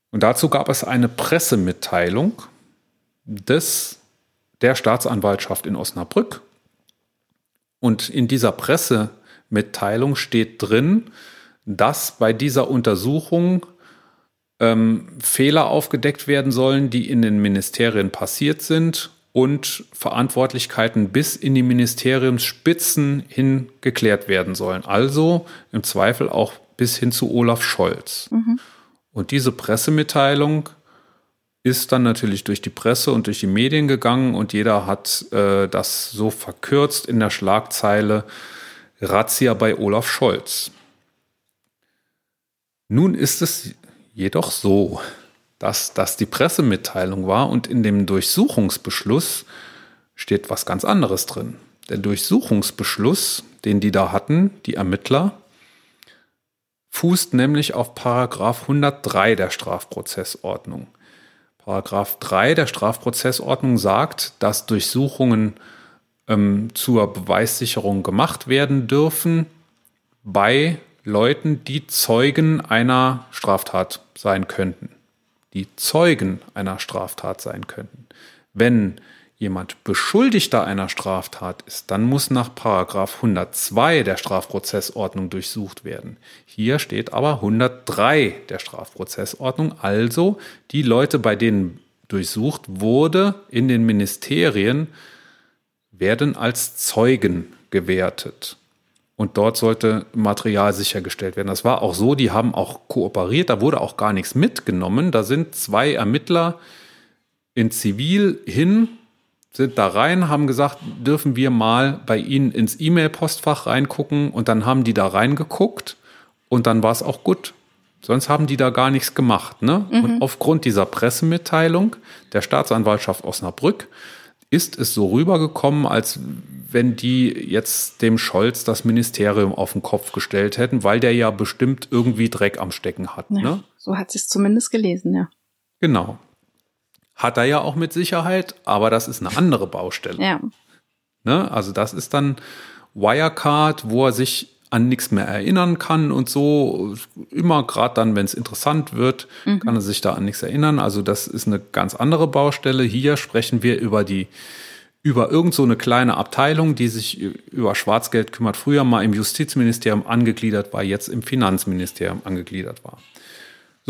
Und dazu gab es eine Pressemitteilung des, der Staatsanwaltschaft in Osnabrück und in dieser Pressemitteilung steht drin, dass bei dieser Untersuchung ähm, Fehler aufgedeckt werden sollen, die in den Ministerien passiert sind und Verantwortlichkeiten bis in die Ministeriumsspitzen hin geklärt werden sollen. Also im Zweifel auch bis hin zu Olaf Scholz. Mhm. Und diese Pressemitteilung ist dann natürlich durch die Presse und durch die Medien gegangen und jeder hat äh, das so verkürzt in der Schlagzeile Razzia bei Olaf Scholz. Nun ist es jedoch so, dass das die Pressemitteilung war und in dem Durchsuchungsbeschluss steht was ganz anderes drin. Der Durchsuchungsbeschluss, den die da hatten, die Ermittler, fußt nämlich auf Paragraph 103 der Strafprozessordnung. Paragraph 3 der Strafprozessordnung sagt, dass Durchsuchungen ähm, zur Beweissicherung gemacht werden dürfen bei Leuten, die Zeugen einer Straftat sein könnten. Die Zeugen einer Straftat sein könnten. Wenn jemand Beschuldigter einer Straftat ist, dann muss nach Paragraph 102 der Strafprozessordnung durchsucht werden. Hier steht aber 103 der Strafprozessordnung, also die Leute, bei denen durchsucht wurde in den Ministerien, werden als Zeugen gewertet. Und dort sollte Material sichergestellt werden. Das war auch so, die haben auch kooperiert, da wurde auch gar nichts mitgenommen. Da sind zwei Ermittler in Zivil hin sind da rein, haben gesagt, dürfen wir mal bei Ihnen ins E-Mail-Postfach reingucken und dann haben die da reingeguckt und dann war es auch gut. Sonst haben die da gar nichts gemacht. Ne? Mhm. Und aufgrund dieser Pressemitteilung der Staatsanwaltschaft Osnabrück ist es so rübergekommen, als wenn die jetzt dem Scholz das Ministerium auf den Kopf gestellt hätten, weil der ja bestimmt irgendwie Dreck am Stecken hat. Ja, ne? So hat es zumindest gelesen, ja. Genau. Hat er ja auch mit Sicherheit, aber das ist eine andere Baustelle. Ja. Ne? Also das ist dann Wirecard, wo er sich an nichts mehr erinnern kann und so. Immer gerade dann, wenn es interessant wird, mhm. kann er sich da an nichts erinnern. Also das ist eine ganz andere Baustelle. Hier sprechen wir über die über irgend so eine kleine Abteilung, die sich über Schwarzgeld kümmert, früher mal im Justizministerium angegliedert war, jetzt im Finanzministerium angegliedert war.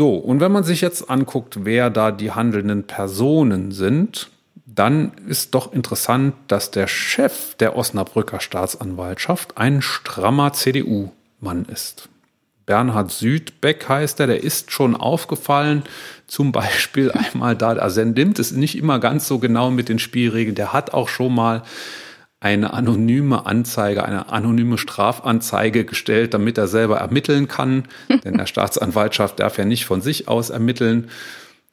So, und wenn man sich jetzt anguckt, wer da die handelnden Personen sind, dann ist doch interessant, dass der Chef der Osnabrücker Staatsanwaltschaft ein strammer CDU-Mann ist. Bernhard Südbeck heißt er, der ist schon aufgefallen, zum Beispiel einmal da, also er nimmt es nicht immer ganz so genau mit den Spielregeln, der hat auch schon mal eine anonyme Anzeige, eine anonyme Strafanzeige gestellt, damit er selber ermitteln kann. Denn der Staatsanwaltschaft darf ja nicht von sich aus ermitteln.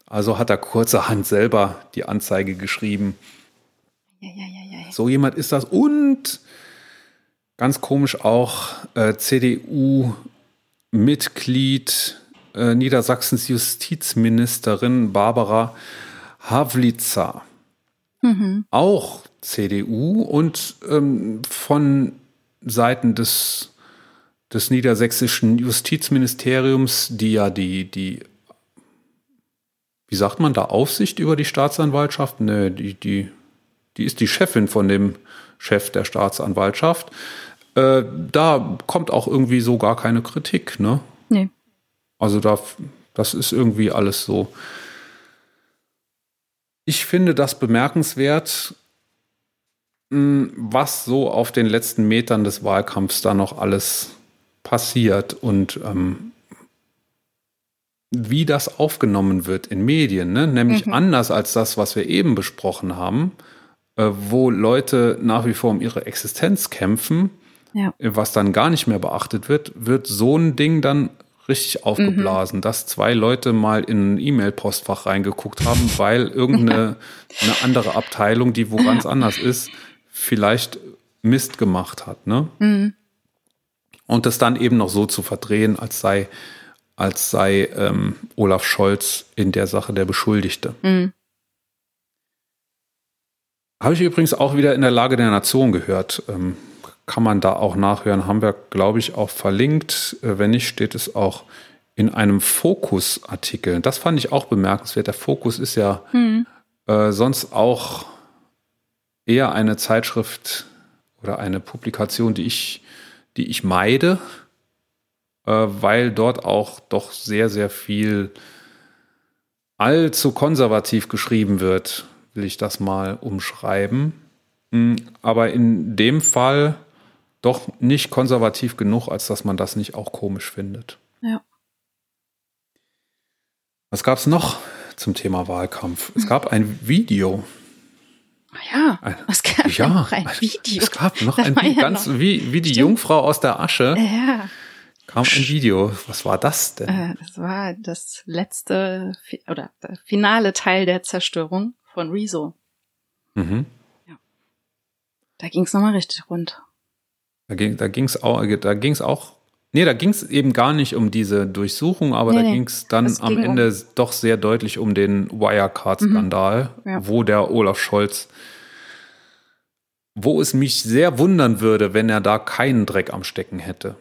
Also hat er kurzerhand selber die Anzeige geschrieben. Ja, ja, ja, so jemand ist das. Und ganz komisch auch äh, CDU-Mitglied äh, Niedersachsens Justizministerin Barbara Havlitzer. Mhm. Auch CDU und ähm, von Seiten des, des niedersächsischen Justizministeriums, die ja die, die, wie sagt man da, Aufsicht über die Staatsanwaltschaft? Ne, die, die, die ist die Chefin von dem Chef der Staatsanwaltschaft. Äh, da kommt auch irgendwie so gar keine Kritik, ne? Nee. Also da, das ist irgendwie alles so. Ich finde das bemerkenswert, was so auf den letzten Metern des Wahlkampfs da noch alles passiert und ähm, wie das aufgenommen wird in Medien, ne? nämlich mhm. anders als das, was wir eben besprochen haben, äh, wo Leute nach wie vor um ihre Existenz kämpfen, ja. was dann gar nicht mehr beachtet wird, wird so ein Ding dann richtig aufgeblasen, mhm. dass zwei Leute mal in ein E-Mail-Postfach reingeguckt haben, weil irgendeine eine andere Abteilung, die wo ganz anders ist, vielleicht Mist gemacht hat, ne? Mhm. Und das dann eben noch so zu verdrehen, als sei, als sei ähm, Olaf Scholz in der Sache der Beschuldigte. Mhm. Habe ich übrigens auch wieder in der Lage der Nation gehört. Ähm, kann man da auch nachhören. Haben wir, glaube ich, auch verlinkt. Äh, wenn nicht, steht es auch in einem Fokus-Artikel. Das fand ich auch bemerkenswert. Der Fokus ist ja mhm. äh, sonst auch eher eine Zeitschrift oder eine Publikation, die ich, die ich meide, äh, weil dort auch doch sehr, sehr viel allzu konservativ geschrieben wird, will ich das mal umschreiben. Mm, aber in dem Fall doch nicht konservativ genug, als dass man das nicht auch komisch findet. Ja. Was gab es noch zum Thema Wahlkampf? Es gab ein Video. Ja, Ein- es gab Ja, noch ein Video. Es gab noch Da ein Video, ja ganz noch- wie, wie die Stimmt. Jungfrau aus der Asche Ja, kam ein Video. Was war das denn? äh, das war das letzte oder der finale Teil der Zerstörung von Rezo. Mhm. Da ging es nochmal richtig rund. Da ging da ging's auch, da ging's auch, nee, da ging es eben gar nicht um diese Durchsuchung, aber Nee, da ging es dann am ging um- Ende doch sehr deutlich um den Wirecard-Skandal, Mhm. Ja. wo der Olaf Scholz, wo es mich sehr wundern würde, wenn er da keinen Dreck am Stecken hätte.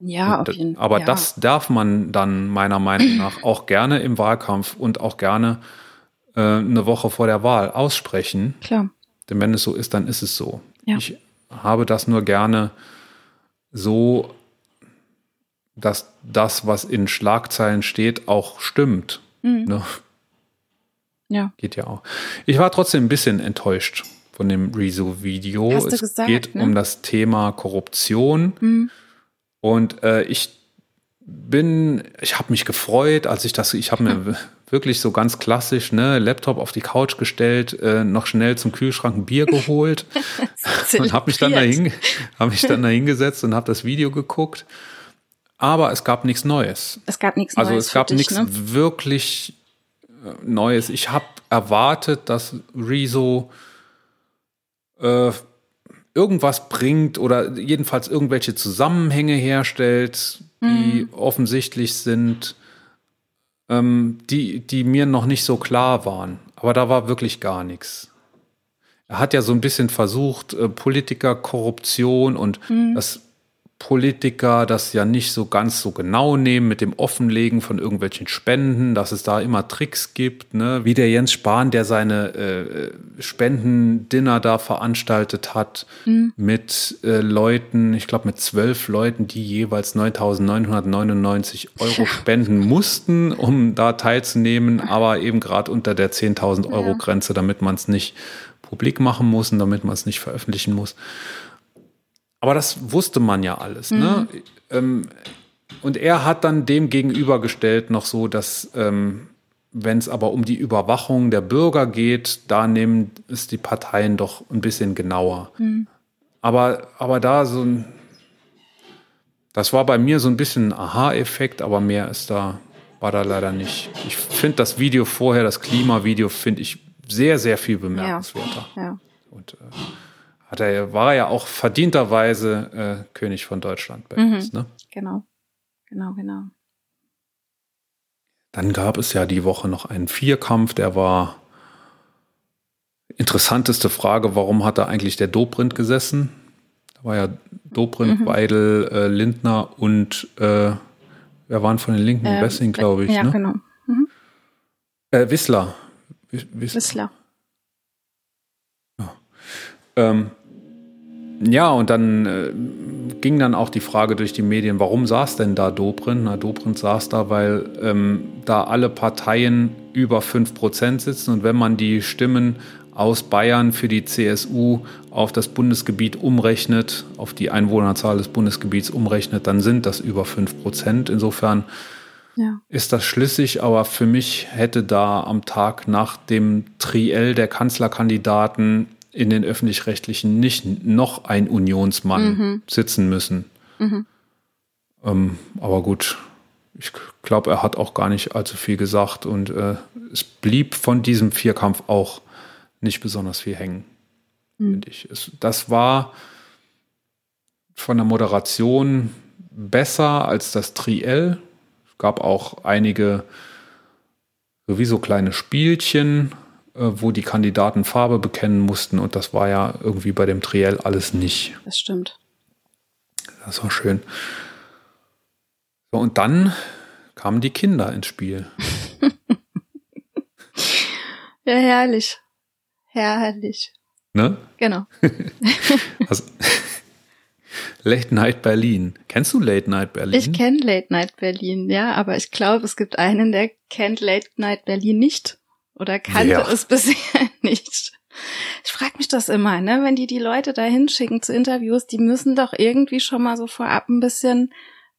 Ja, Und auf jeden Fall. Aber ja. das darf man dann meiner Meinung nach auch gerne im Wahlkampf und auch gerne äh, eine Woche vor der Wahl aussprechen. Klar. Denn wenn es so ist, dann ist es so. Ja. Ich habe das nur gerne so, dass das, was in Schlagzeilen steht, auch stimmt. Mhm. Ne? Ja. Geht ja auch. Ich war trotzdem ein bisschen enttäuscht von dem Rezo-Video. Es gesagt, geht ne? um das Thema Korruption. Mhm. Und äh, ich bin, ich habe mich gefreut, als ich das, ich habe mir wirklich so ganz klassisch, ne, Laptop auf die Couch gestellt, äh, noch schnell zum Kühlschrank ein Bier geholt und habe mich dann dahin, habe mich dann dahin gesetzt und habe das Video geguckt. Aber es gab nichts Neues. Es gab nichts Also Neues es gab nichts ne? wirklich äh, Neues. Ich habe erwartet, dass Rezo äh, irgendwas bringt oder jedenfalls irgendwelche Zusammenhänge herstellt, die offensichtlich sind, ähm, die, die mir noch nicht so klar waren. Aber da war wirklich gar nichts. Er hat ja so ein bisschen versucht, äh, Politikerkorruption und dass Politiker das ja nicht so ganz so genau nehmen mit dem Offenlegen von irgendwelchen Spenden, dass es da immer Tricks gibt, ne? wie der Jens Spahn, der seine äh, Spendendinner da veranstaltet hat mit äh, Leuten, ich glaube mit zwölf Leuten, die jeweils 9.999 Euro spenden mussten, um da teilzunehmen, aber eben gerade unter der 10.000 Euro Grenze, damit man es nicht publik machen muss und damit man es nicht veröffentlichen muss. Aber das wusste man ja alles. Ne? Ähm, und er hat dann dem gegenübergestellt noch so, dass ähm, wenn es aber um die Überwachung der Bürger geht, da nehmen es die Parteien doch ein bisschen genauer. Aber, aber da so ein, das war bei mir so ein bisschen ein Aha-Effekt, aber mehr ist da, war da leider nicht. Ich finde das Video vorher, das Klimavideo, finde ich sehr, sehr viel bemerkenswerter. Ja. Und äh, hat er, war er ja auch verdienterweise äh, König von Deutschland bei uns. Ne? Genau. Genau, genau. Dann gab es ja die Woche noch einen Vierkampf, der war interessanteste Frage, warum hat da eigentlich der Dobrindt gesessen? Da war ja Dobrindt, Weidel, äh, Lindner und äh, wer waren von den Linken? Ähm, Wessing, glaube ich. Ja, ne? genau. äh, Wissler. Wiss- Wiss- Wissler. Ähm, ja, und dann äh, ging dann auch die Frage durch die Medien, warum saß denn da Dobrindt? Na, Dobrindt saß da, weil ähm, da alle Parteien über 5% sitzen und wenn man die Stimmen aus Bayern für die CSU auf das Bundesgebiet umrechnet, auf die Einwohnerzahl des Bundesgebiets umrechnet, dann sind das über 5%. Insofern Ja. ist das schlüssig, aber für mich hätte da am Tag nach dem Triell der Kanzlerkandidaten in den öffentlich-rechtlichen nicht noch ein Unionsmann sitzen müssen. Ähm, aber gut, ich glaube, er hat auch gar nicht allzu viel gesagt und äh, es blieb von diesem Vierkampf auch nicht besonders viel hängen, finde ich. Es, das war von der Moderation besser als das Triell. Es gab auch einige sowieso kleine Spielchen, wo die Kandidaten Farbe bekennen mussten und das war ja irgendwie bei dem Triell alles nicht. Das stimmt. Das war schön. So, und dann kamen die Kinder ins Spiel. Ja, herrlich. Herrlich. Ne? Genau. Also, Late Night Berlin. Kennst du Late Night Berlin? Ich kenne Late Night Berlin, ja, aber ich glaube, es gibt einen, der kennt Late Night Berlin nicht oder kannte Ja. es bisher nicht. Ich frage mich das immer, ne? Wenn die die Leute da hinschicken zu Interviews, die müssen doch irgendwie schon mal so vorab ein bisschen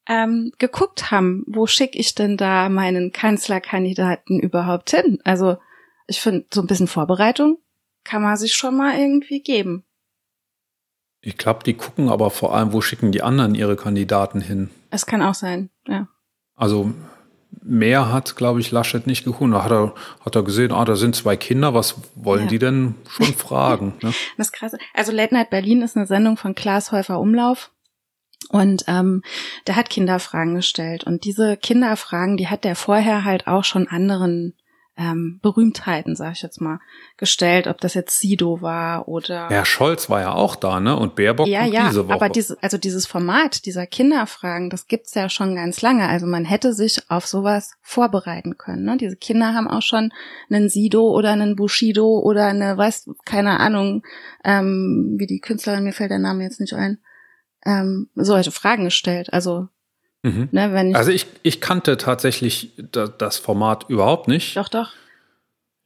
ähm, geguckt haben, wo schicke ich denn da meinen Kanzlerkandidaten überhaupt hin? Also ich finde, so ein bisschen Vorbereitung kann man sich schon mal irgendwie geben. Ich glaube, die gucken aber vor allem, wo schicken die anderen ihre Kandidaten hin. Es kann auch sein, ja. Also mehr hat, glaube ich, Laschet nicht geguckt. Da hat er, hat er gesehen, ah, da sind zwei Kinder, was wollen Ja. die denn schon fragen? Ne? Das ist krass. Also Late Night Berlin ist eine Sendung von Klaas Häufer Umlauf. Und ähm, der hat Kinderfragen gestellt. Und diese Kinderfragen, die hat der vorher halt auch schon anderen ähm, Berühmtheiten, sag ich jetzt mal, gestellt, ob das jetzt Sido war oder Herr Scholz war ja auch da, ne? Und Baerbock ja, ja, diese Woche. aber diese, also dieses Format dieser Kinderfragen, das gibt's ja schon ganz lange. Also man hätte sich auf sowas vorbereiten können. Ne? Diese Kinder haben auch schon einen Sido oder einen Bushido oder eine, weiß, keine Ahnung, ähm, wie die Künstlerin, mir fällt der Name jetzt nicht ein, ähm, solche Fragen gestellt. Also, mhm. ne, wenn ich, Also ich, ich kannte tatsächlich da, das Format überhaupt nicht. doch, doch,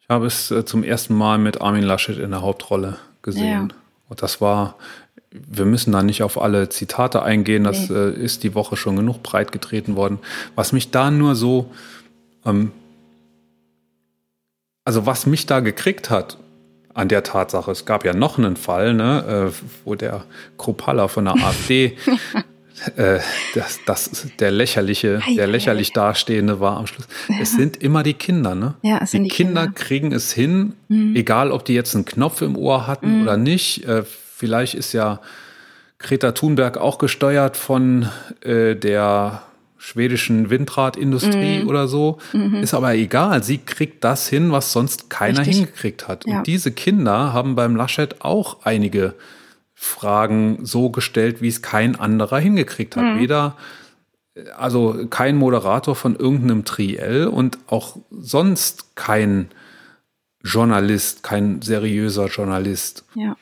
Ich habe es äh, zum ersten Mal mit Armin Laschet in der Hauptrolle gesehen. Ja. Und das war, wir müssen da nicht auf alle Zitate eingehen, das Nee. äh, ist die Woche schon genug breit getreten worden. Was mich da nur so, ähm, also was mich da gekriegt hat an der Tatsache, es gab ja noch einen Fall, ne, äh, wo der Kropalla von der AfD äh, das, das, der lächerliche, der lächerlich dastehende war am Schluss. Es sind immer die Kinder, ne? Ja, es sind die die Kinder, Kinder. kriegen es hin, egal ob die jetzt einen Knopf im Ohr hatten oder nicht. Äh, vielleicht ist ja Greta Thunberg auch gesteuert von äh, der schwedischen Windradindustrie oder so. Ist aber egal. Sie kriegt das hin, was sonst keiner Richtig. hingekriegt hat. Ja. Und diese Kinder haben beim Laschet auch einige Fragen so gestellt, wie es kein anderer hingekriegt hat. Weder, also kein Moderator von irgendeinem Triell und auch sonst kein Journalist, kein seriöser Journalist. ja.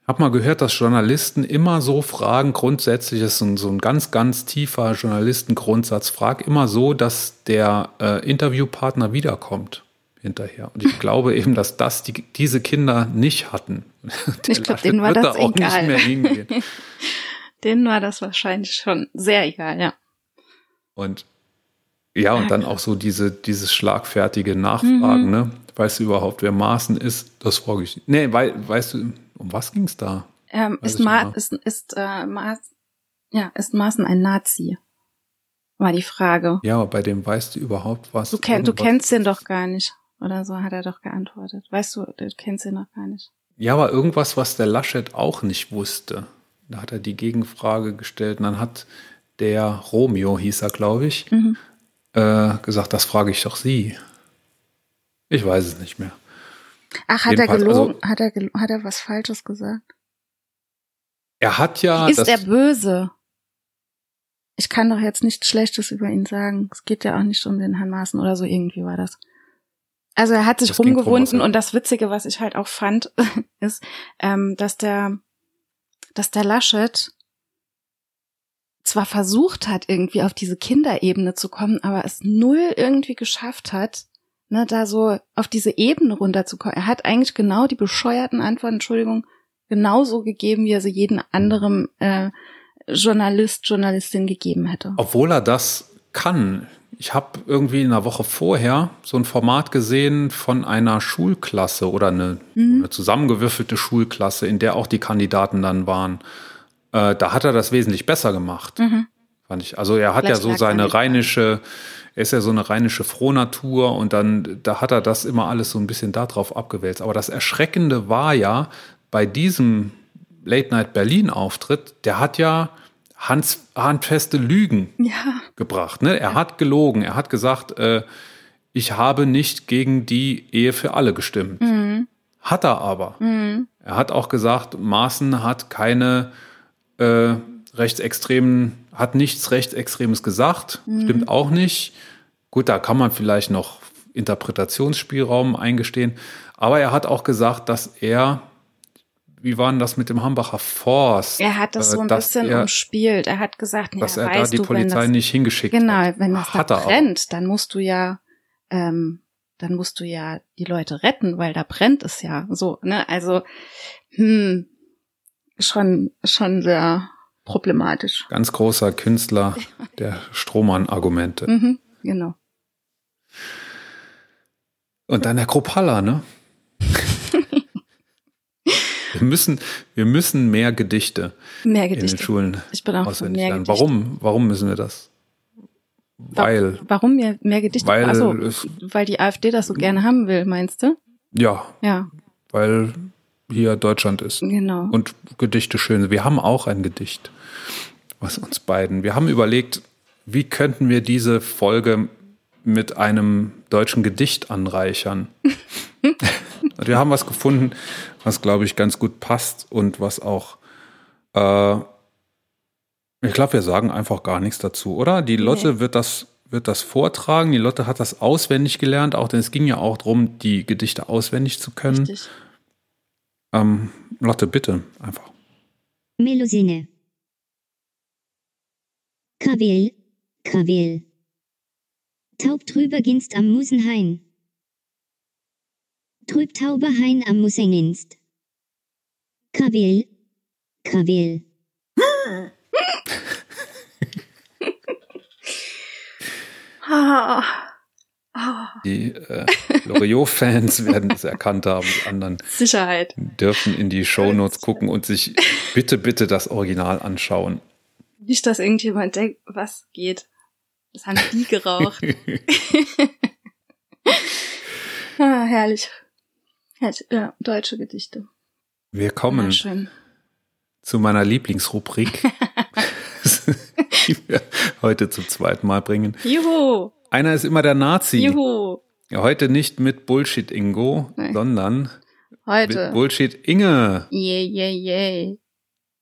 Ich habe mal gehört, dass Journalisten immer so fragen, grundsätzlich ist so ein, so ein ganz, ganz tiefer Journalistengrundsatz, frag immer so, dass der äh, Interviewpartner wiederkommt hinterher. Und ich glaube eben, dass das die, diese Kinder nicht hatten. Der Ich glaub, Laschet denen war das da auch egal. nicht mehr hingehen. Denen war das wahrscheinlich schon sehr egal, ja. Und ja, und dann auch so diese, dieses schlagfertige Nachfragen, Mhm. ne? Weißt du überhaupt, wer Maaßen ist? Das frage ich. Nee, wei weißt du, um was ging's da? Ähm, ist, Ma ist, ist, äh, Maas ja, ist Maaßen ein Nazi? War die Frage. Ja, aber bei dem weißt du überhaupt was? Du, kenn, du kennst den doch gar nicht. Oder so hat er doch geantwortet. Weißt du, du kennst ihn doch gar nicht. Ja, aber irgendwas, was der Laschet auch nicht wusste. Da hat er die Gegenfrage gestellt und dann hat der Romeo, hieß er, glaube ich, Mhm. äh, gesagt, das frage ich doch Sie. Ich weiß es nicht mehr. Ach, hat er Jedenfalls, gelogen? also- hat, er gel hat er was Falsches gesagt? Er hat ja. Ist er böse? Ich kann doch jetzt nichts Schlechtes über ihn sagen. Es geht ja auch nicht um den Herrn Maaßen oder so irgendwie war das. Also er hat sich Das rumgewunden und das Witzige, was ich halt auch fand, ist, ähm, dass der, dass der Laschet zwar versucht hat, irgendwie auf diese Kinderebene zu kommen, aber es null irgendwie geschafft hat, ne, da so auf diese Ebene runterzukommen. Er hat eigentlich genau die bescheuerten Antworten, Entschuldigung, genauso gegeben, wie er sie jedem anderen äh, Journalist, Journalistin gegeben hätte. Obwohl er das kann. Ich habe irgendwie in einer Woche vorher so ein Format gesehen von einer Schulklasse oder eine, eine zusammengewürfelte Schulklasse, in der auch die Kandidaten dann waren. Äh, da hat er das wesentlich besser gemacht. Fand ich. Also er hat Vielleicht ja so seine rheinische, er ist ja so eine rheinische Frohnatur und dann, da hat er das immer alles so ein bisschen darauf abgewälzt. Aber das Erschreckende war ja, bei diesem Late Night Berlin Auftritt, der hat ja Hans, handfeste Lügen Ja, gebracht. Ne? Er hat gelogen. Er hat gesagt, äh, ich habe nicht gegen die Ehe für alle gestimmt. Hat er aber. Er hat auch gesagt, Maaßen hat keine äh, rechtsextremen, hat nichts rechtsextremes gesagt. Stimmt auch nicht. Gut, da kann man vielleicht noch Interpretationsspielraum eingestehen. Aber er hat auch gesagt, dass er wie war denn das mit dem Hambacher Forst? Er hat das Äh, so ein dass bisschen er- umspielt. Er hat gesagt, ja, Dass er da die du, Polizei das, nicht hingeschickt genau, hat. wenn das Hat da er auch. brennt, dann musst du ja, ähm, dann musst du ja die Leute retten, weil da brennt es ja. So, ne? Also, hm, schon, schon sehr problematisch. Ganz großer Künstler der Strohmann-Argumente. Mhm, genau. Und dann der Kropalla, ne? Wir müssen, wir müssen mehr Gedichte Mehr in den Gedichte. Schulen Ich bin auch auswendig lernen. Gedichte. Warum? Warum müssen wir das? Weil, Warum mehr, mehr Gedichte? weil also, weil die AfD das so gerne haben will, meinst du? ja, Ja, weil hier Deutschland ist. genau. Und Gedichte schön sind. Wir haben auch ein Gedicht, was uns beiden. Wir haben überlegt, wie könnten wir diese Folge mit einem deutschen Gedicht anreichern. und wir haben was gefunden, was, glaube ich, ganz gut passt und was auch, äh, ich glaube, wir sagen einfach gar nichts dazu, oder? Die Lotte wird das wird das vortragen. Die Lotte hat das auswendig gelernt, auch denn es ging ja auch darum, die Gedichte auswendig zu können. Richtig. Ähm, Lotte, bitte, einfach. Melusine. Krawil, Krawil. Taub drüber ginst am Musenhain. Trüb tauber Hain am Musenginst. Ah, ah, Die äh, Loriot-Fans werden es erkannt haben. Die anderen Sicherheit. dürfen in die Shownotes gucken und sich bitte, bitte das Original anschauen. Nicht, dass irgendjemand denkt, was geht. Das haben die geraucht. ah, herrlich. herrlich. Ja, deutsche Gedichte. Wir kommen zu meiner Lieblingsrubrik, die wir heute zum zweiten Mal bringen. Juhu, Einer ist immer der Nazi. juhu. Heute nicht mit Bullshit Ingo, Nein. sondern mit Heute. Bullshit Inge. Yay, yay, yay.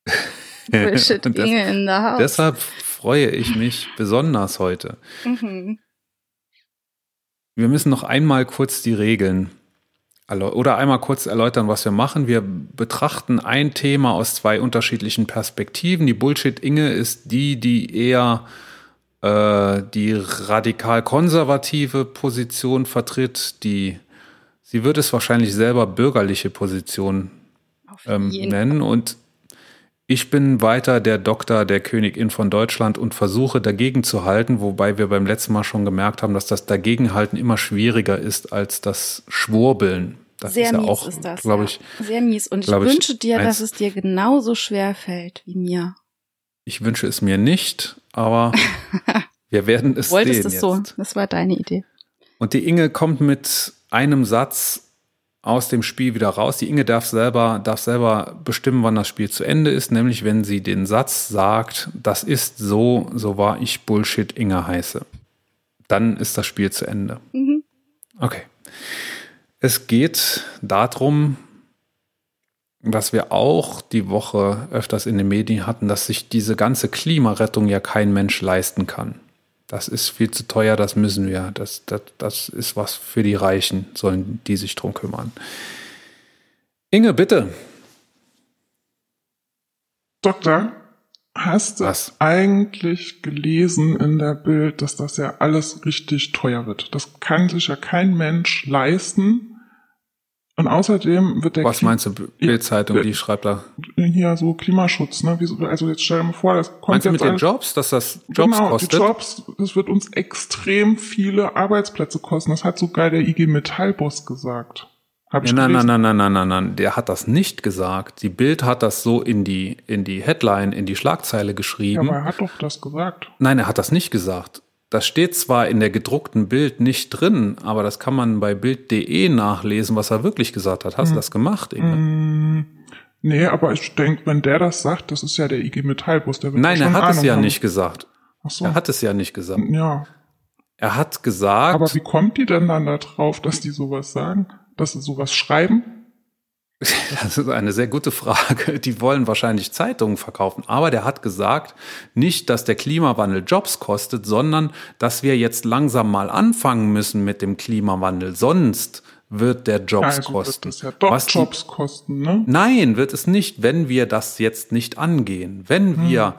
Bullshit das- Inge in the house. Deshalb freue ich mich besonders heute. Mhm. Wir müssen noch einmal kurz die Regeln oder einmal kurz erläutern, was wir machen. Wir betrachten ein Thema aus zwei unterschiedlichen Perspektiven. Die Bullshit-Inge ist die, die eher äh, die radikal konservative Position vertritt. Die, sie wird es wahrscheinlich selber bürgerliche Position ähm, nennen. Und ich bin weiter der Doktor der Königin von Deutschland und versuche dagegen zu halten, wobei wir beim letzten Mal schon gemerkt haben, dass das Dagegenhalten immer schwieriger ist als das Schwurbeln. Das Sehr ist ja mies auch, ist das. glaube ja. ich, Sehr mies. Und ich glaub ich, wünsche dir, dass es dir genauso schwer fällt wie mir. ich wünsche es mir nicht, aber wir werden es Wolltest sehen es so. jetzt. Das war deine Idee. Und die Inge kommt mit einem Satz aus dem Spiel wieder raus. Die Inge darf selber, darf selber bestimmen, wann das Spiel zu Ende ist, nämlich wenn sie den Satz sagt, das ist so, so war ich Bullshit Inge heiße. Dann ist das Spiel zu Ende. Mhm. Okay. Es geht darum, dass wir auch die Woche öfters in den Medien hatten, dass sich diese ganze Klimarettung ja kein Mensch leisten kann. Das ist viel zu teuer, das müssen wir. Das, das, das ist was für die Reichen, sollen die sich drum kümmern. Inge, bitte. Doktor, hast du Was? eigentlich gelesen in der Bild, dass das ja alles richtig teuer wird? Das kann sich ja kein Mensch leisten. Und außerdem wird der Was Kli- meinst du, Bildzeitung, die schreibt da? hier so Klimaschutz, ne? Also jetzt stell dir mal vor, das kommt Meinst du jetzt mit den Jobs, dass das Jobs genau, kostet? die Jobs, das wird uns extrem viele Arbeitsplätze kosten. Das hat sogar der IG Metall-Boss gesagt. Hab ich Ja, nein, nein, nein, nein, nein, nein, nein, der hat das nicht gesagt. Die Bild hat das so in die, in die Headline, in die Schlagzeile Ja, geschrieben. aber er hat doch das gesagt. Nein, er hat das nicht gesagt. Das steht zwar in der gedruckten Bild nicht drin, aber das kann man bei Bild.de nachlesen, was er wirklich gesagt hat. Hast du das gemacht, Inge? Mm, nee, aber ich denke, wenn der das sagt, das ist ja der IG Metall-Boss. Der wird Nein, er hat es Ahnung ja haben. nicht gesagt. Ach so. Er hat es ja nicht gesagt. ja, Er hat gesagt, aber wie kommt die denn dann da drauf, dass die sowas sagen? Dass sie sowas schreiben? Das ist eine sehr gute Frage. Die wollen wahrscheinlich Zeitungen verkaufen. Aber der hat gesagt, nicht, dass der Klimawandel Jobs kostet, sondern dass wir jetzt langsam mal anfangen müssen mit dem Klimawandel. Sonst wird der Jobs also kosten. Wird ja doch Was Jobs kosten, ne? Nein, wird es nicht, wenn wir das jetzt nicht angehen. Wenn wir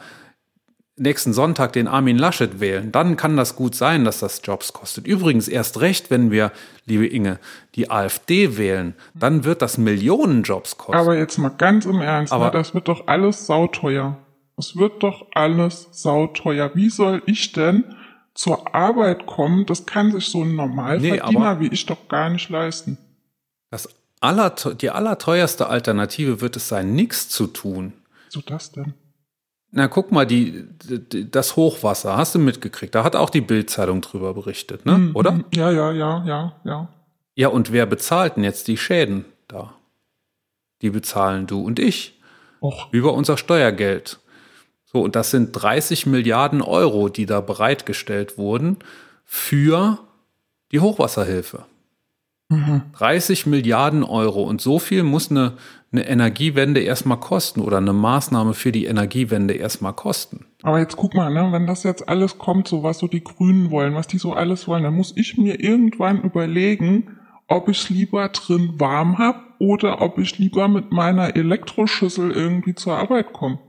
nächsten Sonntag den Armin Laschet wählen, dann kann das gut sein, dass das Jobs kostet. Übrigens erst recht, wenn wir, liebe Inge, die AfD wählen, dann wird das Millionen Jobs kosten. Aber jetzt mal ganz im Ernst, Aber- ne, das wird doch alles sauteuer. Es wird doch alles sauteuer. Wie soll ich denn zur Arbeit kommen? Das kann sich so ein Normalverdiener aber- wie ich doch gar nicht leisten. das aller, die allerteuerste Alternative wird es sein, nichts zu tun. So das denn? Na, guck mal, die, die, das Hochwasser, hast du mitgekriegt? Da hat auch die Bildzeitung drüber berichtet, ne? Mhm, Oder? Ja, ja, ja, ja, ja. Ja, und wer bezahlt denn jetzt die Schäden da? Die bezahlen du und ich Och, über unser Steuergeld. So, und das sind 30 Milliarden Euro, die da bereitgestellt wurden für die Hochwasserhilfe. 30 Milliarden Euro und so viel muss eine, eine Energiewende erstmal kosten oder eine Maßnahme für die Energiewende erstmal kosten. aber jetzt guck mal, ne, wenn das jetzt alles kommt, so was so die Grünen wollen, was die so alles wollen, dann muss ich mir irgendwann überlegen, ob ich lieber drin warm hab oder ob ich lieber mit meiner Elektroschüssel irgendwie zur Arbeit komme.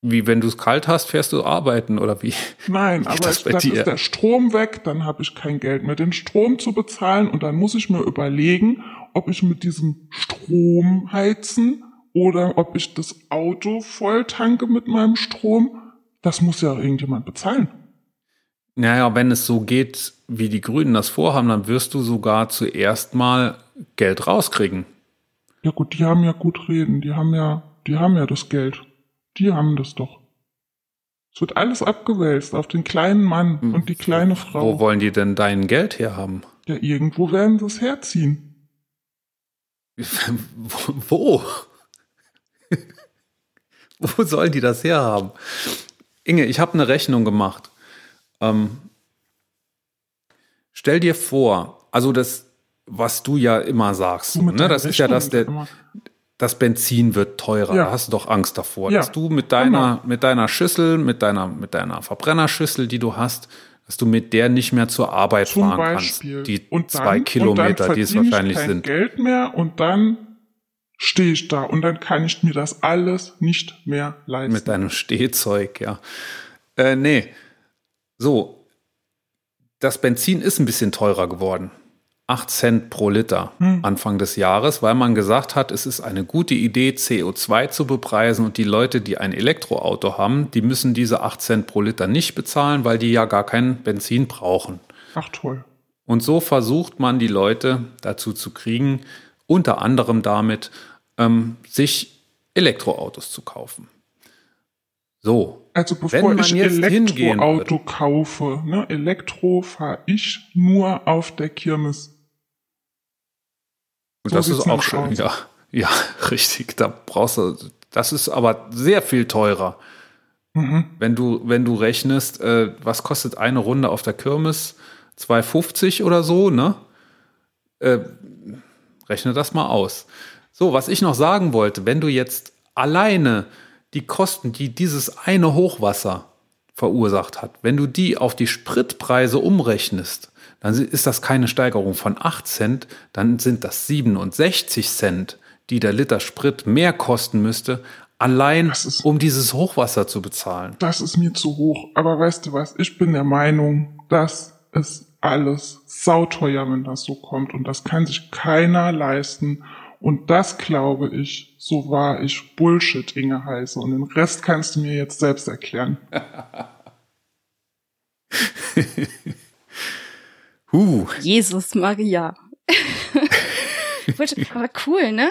Wie wenn du es kalt hast, fährst du arbeiten oder wie? Nein, aber das bei dann dir? ist der Strom weg, dann habe ich kein Geld mehr, den Strom zu bezahlen und dann muss ich mir überlegen, ob ich mit diesem Strom heizen oder ob ich das Auto voll tanke mit meinem Strom. Das muss ja irgendjemand bezahlen. Naja, wenn es so geht, wie die Grünen das vorhaben, dann wirst du sogar zuerst mal Geld rauskriegen. Ja gut, die haben ja gut reden, die haben ja, die haben ja das Geld. Die haben das doch. Es wird alles abgewälzt auf den kleinen Mann und die kleine Wo Frau. wollen die denn dein Geld herhaben? Ja, irgendwo werden sie es herziehen. Wo? Wo sollen die das herhaben? Inge, ich habe eine Rechnung gemacht. Ähm, stell dir vor, also das, was du ja immer sagst, ne, das ist ja, dass der, das Benzin wird teurer. Ja. Da hast du doch Angst davor, Ja, dass du mit deiner, mit deiner Schüssel, mit deiner, mit deiner Verbrennerschüssel, die du hast, dass du mit der nicht mehr zur Arbeit Zum fahren Beispiel. kannst. Die und zwei dann, Kilometer, und dann die es wahrscheinlich ich kein sind. Geld mehr und dann stehe ich da und dann kann ich mir das alles nicht mehr leisten. Mit deinem Stehzeug, ja. Äh, nee. So. Das Benzin ist ein bisschen teurer geworden. 8 Cent pro Liter Hm. Anfang des Jahres, weil man gesagt hat, es ist eine gute Idee, CO2 zu bepreisen und die Leute, die ein Elektroauto haben, die müssen diese 8 Cent pro Liter nicht bezahlen, weil die ja gar kein Benzin brauchen. Ach toll. Und so versucht man die Leute dazu zu kriegen, unter anderem damit, ähm, sich Elektroautos zu kaufen. So, Also Wenn bevor ich Elektroauto kaufe, ne, Elektro fahre ich nur auf der Kirmes. So das ist auch schön, aus. ja. Ja, richtig. Da brauchst du, das ist aber sehr viel teurer. Mhm. Wenn du, wenn du rechnest, äh, was kostet eine Runde auf der Kirmes? 2,50 oder so, ne? Äh, rechne das mal aus. So, was ich noch sagen wollte, wenn du jetzt alleine die Kosten, die dieses eine Hochwasser verursacht hat, wenn du die auf die Spritpreise umrechnest, dann ist das keine Steigerung von 8 Cent, dann sind das 67 Cent, die der Liter Sprit mehr kosten müsste, allein ist- um dieses Hochwasser zu bezahlen. Das ist mir zu hoch. Aber weißt du was? Ich bin der Meinung, das ist alles sauteuer, wenn das so kommt. Und das kann sich keiner leisten. Und das glaube ich, so wahr ich Bullshit Inge heiße. Und den Rest kannst du mir jetzt selbst erklären. Huh, Jesus Maria. Aber cool, ne?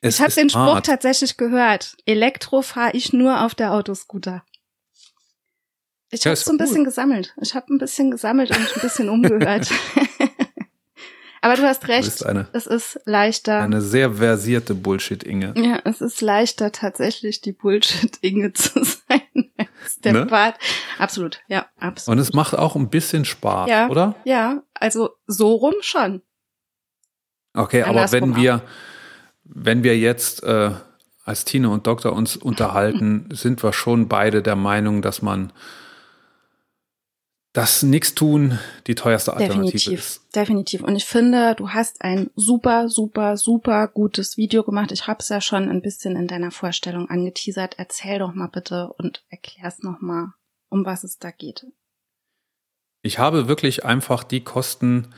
es Ich habe den Spruch hart. tatsächlich gehört. Elektro fahre ich nur auf der Autoscooter. Ich habe so ein cool. bisschen gesammelt. Ich habe ein bisschen gesammelt und ein bisschen umgehört. Aber du hast Du recht. bist eine, Es ist leichter. eine sehr versierte Bullshit-Inge. ja, es ist leichter tatsächlich die Bullshit-Inge zu sein der Ne? Bart. Absolut, ja, absolut. Und es macht auch ein bisschen Spaß, Ja. oder? ja, also so rum schon. Okay, aber Andersrum wenn wir, wenn wir jetzt äh, als Tine und Doktor uns unterhalten, sind wir schon beide der Meinung, dass man dass nichts tun die teuerste Alternative Definitiv, ist. definitiv. Und ich finde, du hast ein super, super, super gutes Video gemacht. Ich habe es ja schon ein bisschen in deiner Vorstellung angeteasert. Erzähl doch mal bitte und erklär's noch mal, um was es da geht. Ich habe wirklich einfach die Kosten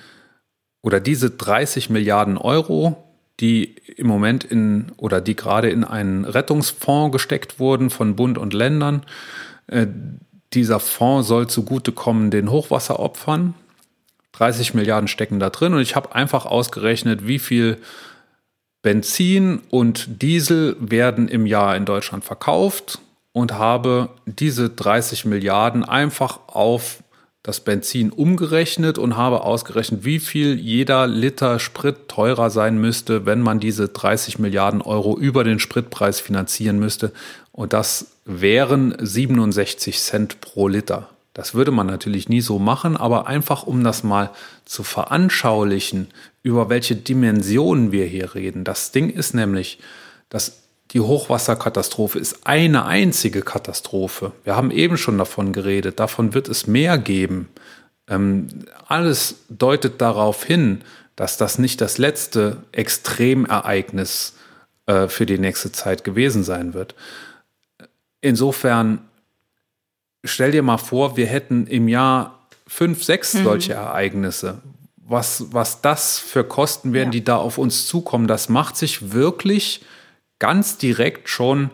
oder diese 30 Milliarden Euro, die im Moment in oder die gerade in einen Rettungsfonds gesteckt wurden von Bund und Ländern, äh, dieser Fonds soll zugutekommen den Hochwasseropfern. 30 Milliarden stecken da drin und ich habe einfach ausgerechnet, wie viel Benzin und Diesel werden im Jahr in Deutschland verkauft und habe diese 30 Milliarden einfach auf das Benzin umgerechnet und habe ausgerechnet, wie viel jeder Liter Sprit teurer sein müsste, wenn man diese 30 Milliarden Euro über den Spritpreis finanzieren müsste. Und das wären 67 Cent pro Liter. Das würde man natürlich nie so machen, aber einfach um das mal zu veranschaulichen, über welche Dimensionen wir hier reden. Das Ding ist nämlich, dass die Hochwasserkatastrophe ist eine einzige Katastrophe. Wir haben eben schon davon geredet. Davon wird es mehr geben. Ähm, alles deutet darauf hin, dass das nicht das letzte Extremereignis äh, für die nächste Zeit gewesen sein wird. Insofern stell dir mal vor, wir hätten im Jahr fünf, sechs mhm. solche Ereignisse. Was, was das für Kosten werden, ja. die da auf uns zukommen, das macht sich wirklich ganz direkt schon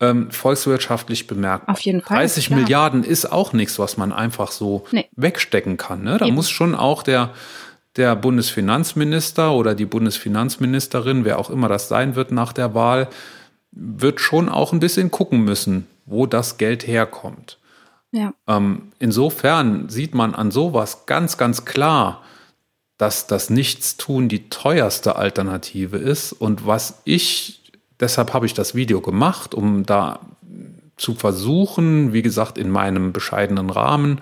ähm, volkswirtschaftlich bemerkbar. Auf jeden Fall. 30 klar. Milliarden ist auch nichts, was man einfach so nee. wegstecken kann. Ne? Da Eben. muss schon auch der, der Bundesfinanzminister oder die Bundesfinanzministerin, wer auch immer das sein wird nach der Wahl, wird schon auch ein bisschen gucken müssen, wo das Geld herkommt. Ja. Ähm, insofern sieht man an sowas ganz, ganz klar, dass das Nichtstun die teuerste Alternative ist. Und was ich Deshalb habe ich das Video gemacht, um da zu versuchen, wie gesagt, in meinem bescheidenen Rahmen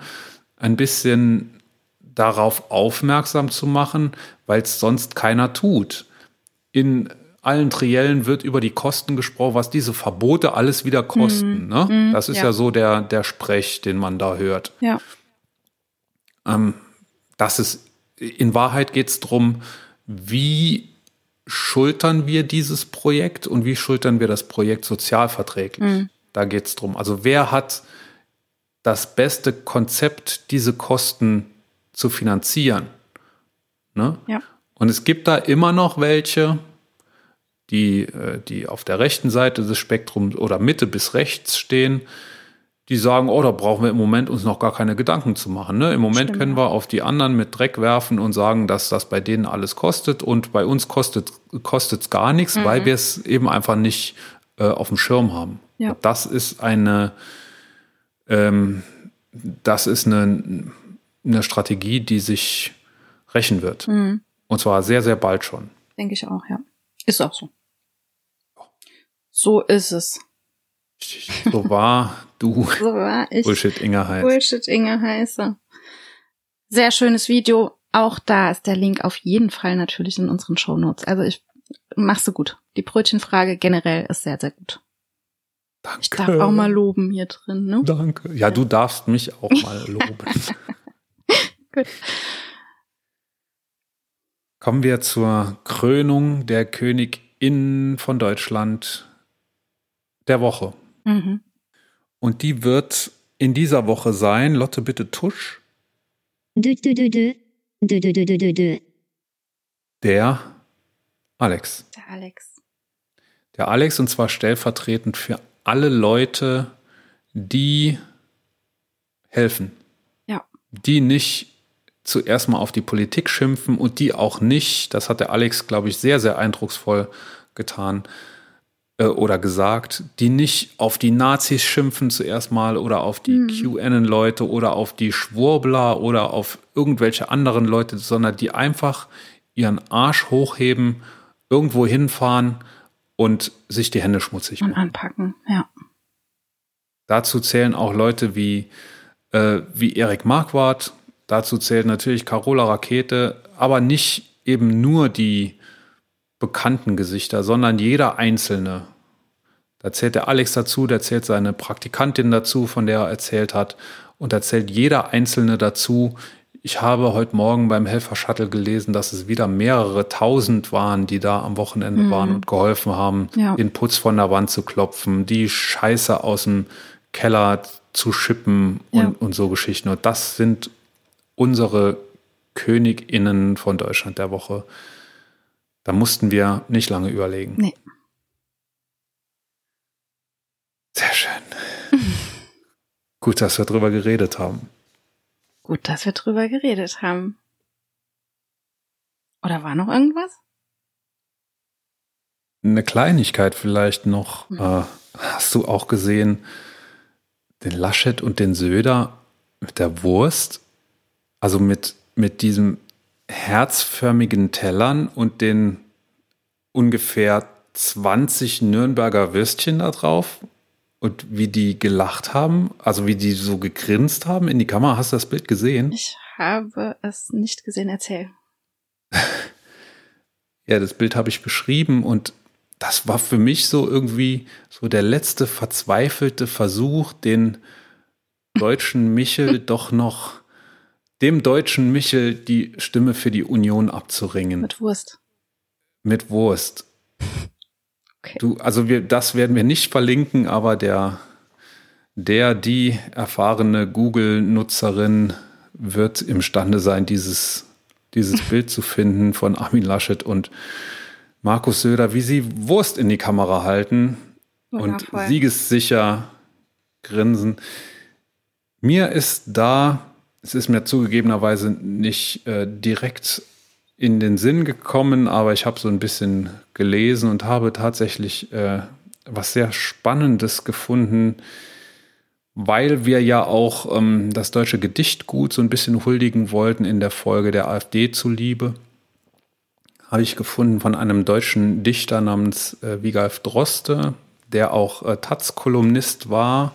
ein bisschen darauf aufmerksam zu machen, weil es sonst keiner tut. In allen Triellen wird über die Kosten gesprochen, was diese Verbote alles wieder kosten. Mm, ne? Mm, das ist ja. ja, so der, der Sprech, den man da hört. Ja. Ähm, das ist, in Wahrheit geht es darum, wie schultern wir dieses Projekt und wie schultern wir das Projekt sozialverträglich? Mhm. Da geht es drum. Also wer hat das beste Konzept, diese Kosten zu finanzieren? Ne? Ja. Und es gibt da immer noch welche, die, äh, die auf der rechten Seite des Spektrums oder Mitte bis rechts stehen, die sagen, oh, da brauchen wir im Moment uns noch gar keine Gedanken zu machen. Ne? Im Moment Stimmt. können wir auf die anderen mit Dreck werfen und sagen, dass das bei denen alles kostet und bei uns kostet es gar nichts, mhm. weil wir es eben einfach nicht äh, auf dem Schirm haben. Ja. Das ist eine, ähm, das ist eine, eine Strategie, die sich rächen wird. Mhm. Und zwar sehr, sehr bald schon. Denke ich auch, ja. Ist auch so. So ist es. So war du. So war ich. Bullshit Inge heißt. Bullshit Inge heiße. Sehr schönes Video. Auch da ist der Link auf jeden Fall natürlich in unseren Show Notes. Also ich mach's so gut. Die Brötchenfrage generell ist sehr, sehr gut. Danke. Ich darf auch mal loben hier drin, ne? Danke. Ja, du darfst mich auch mal loben. gut. Kommen wir zur Krönung der Königin von Deutschland der Woche. Mhm. Und die wird in dieser Woche sein. Lotte, bitte Tusch. Dö, dö, dö. Der Alex. Der Alex. Der Alex und zwar stellvertretend für alle Leute, die helfen. Ja. Die nicht zuerst mal auf die Politik schimpfen und die auch nicht, das hat der Alex, glaube ich, sehr, sehr eindrucksvoll getan, äh, oder gesagt, die nicht auf die Nazis schimpfen zuerst mal oder auf die mhm. QAnon-Leute oder auf die Schwurbler oder auf irgendwelche anderen Leute, sondern die einfach ihren Arsch hochheben, irgendwo hinfahren und sich die Hände schmutzig machen. Und anpacken, ja. Dazu zählen auch Leute wie, äh, wie Erik Marquardt, dazu zählt natürlich Carola Rakete, aber nicht eben nur die bekannten Gesichter, sondern jeder einzelne. Da zählt der Alex dazu, der zählt seine Praktikantin dazu, von der er erzählt hat. und erzählt jeder Einzelne dazu. Ich habe heute Morgen beim Helfer-Shuttle gelesen, dass es wieder mehrere tausend waren, die da am Wochenende mhm. waren und geholfen haben, ja. den Putz von der Wand zu klopfen, die Scheiße aus dem Keller zu schippen und, ja. und so Geschichten. Und das sind unsere KönigInnen von Deutschland der Woche. Da mussten wir nicht lange überlegen. Nee. Sehr schön. Gut, dass wir drüber geredet haben. Gut, dass wir drüber geredet haben. Oder war noch irgendwas? Eine Kleinigkeit vielleicht noch. Hm. Äh, hast du auch gesehen, den Laschet und den Söder mit der Wurst? Also mit, mit diesem herzförmigen Tellern und den ungefähr 20 Nürnberger Würstchen da drauf und wie die gelacht haben, also wie die so gegrinst haben in die Kamera. Hast du das Bild gesehen? Ich habe es nicht gesehen. Erzähl. ja, das Bild habe ich beschrieben und das war für mich so irgendwie so der letzte verzweifelte Versuch, den deutschen Michel doch noch dem deutschen Michel die Stimme für die Union abzuringen. Mit Wurst. Mit Wurst. Okay. Du, also wir, das werden wir nicht verlinken, aber der, der, die erfahrene Google-Nutzerin wird imstande sein, dieses, dieses Bild zu finden von Armin Laschet und Markus Söder, wie sie Wurst in die Kamera halten Wundervoll. und siegessicher grinsen. Mir ist da es ist mir zugegebenerweise nicht äh, direkt in den Sinn gekommen, aber ich habe so ein bisschen gelesen und habe tatsächlich äh, was sehr Spannendes gefunden, weil wir ja auch ähm, das deutsche Gedichtgut so ein bisschen huldigen wollten in der Folge der AfD zuliebe. Habe ich gefunden von einem deutschen Dichter namens äh, Wigalf Droste, der auch äh, Taz-Kolumnist war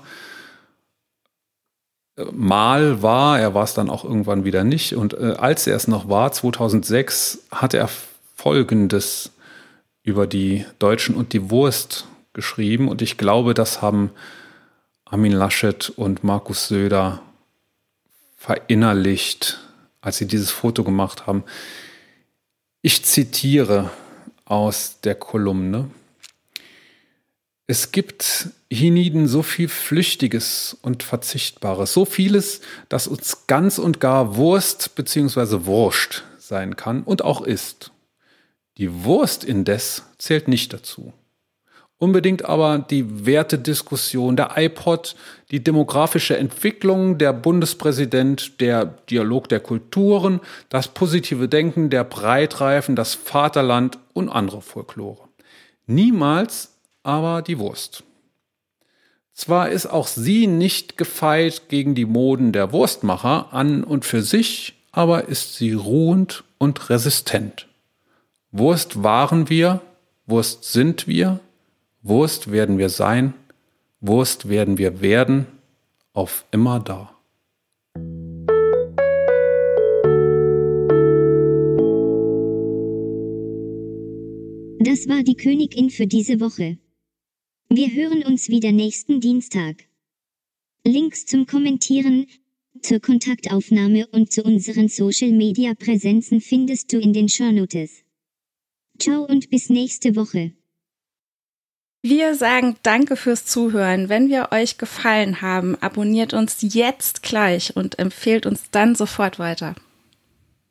mal war, er war es dann auch irgendwann wieder nicht. Und äh, als er es noch war, 2006, hat er Folgendes über die Deutschen und die Wurst geschrieben. Und ich glaube, das haben Armin Laschet und Markus Söder verinnerlicht, als sie dieses Foto gemacht haben. Ich zitiere aus der Kolumne. Es gibt hienieden so viel Flüchtiges und Verzichtbares, so vieles, das uns ganz und gar Wurst bzw. Wurscht sein kann und auch ist. Die Wurst indes zählt nicht dazu. Unbedingt aber die Wertediskussion, der iPod, die demografische Entwicklung, der Bundespräsident, der Dialog der Kulturen, das positive Denken, der Breitreifen, das Vaterland und andere Folklore. Niemals aber die Wurst. Zwar ist auch sie nicht gefeit gegen die Moden der Wurstmacher an und für sich, aber ist sie ruhend und resistent. Wurst waren wir, Wurst sind wir, Wurst werden wir sein, Wurst werden wir werden, auf immer da. Das war die Königin für diese Woche. Wir hören uns wieder nächsten Dienstag. Links zum Kommentieren, zur Kontaktaufnahme und zu unseren Social Media Präsenzen findest du in den Shownotes. Ciao und bis nächste Woche. Wir sagen Danke fürs Zuhören. Wenn wir euch gefallen haben, abonniert uns jetzt gleich und empfehlt uns dann sofort weiter.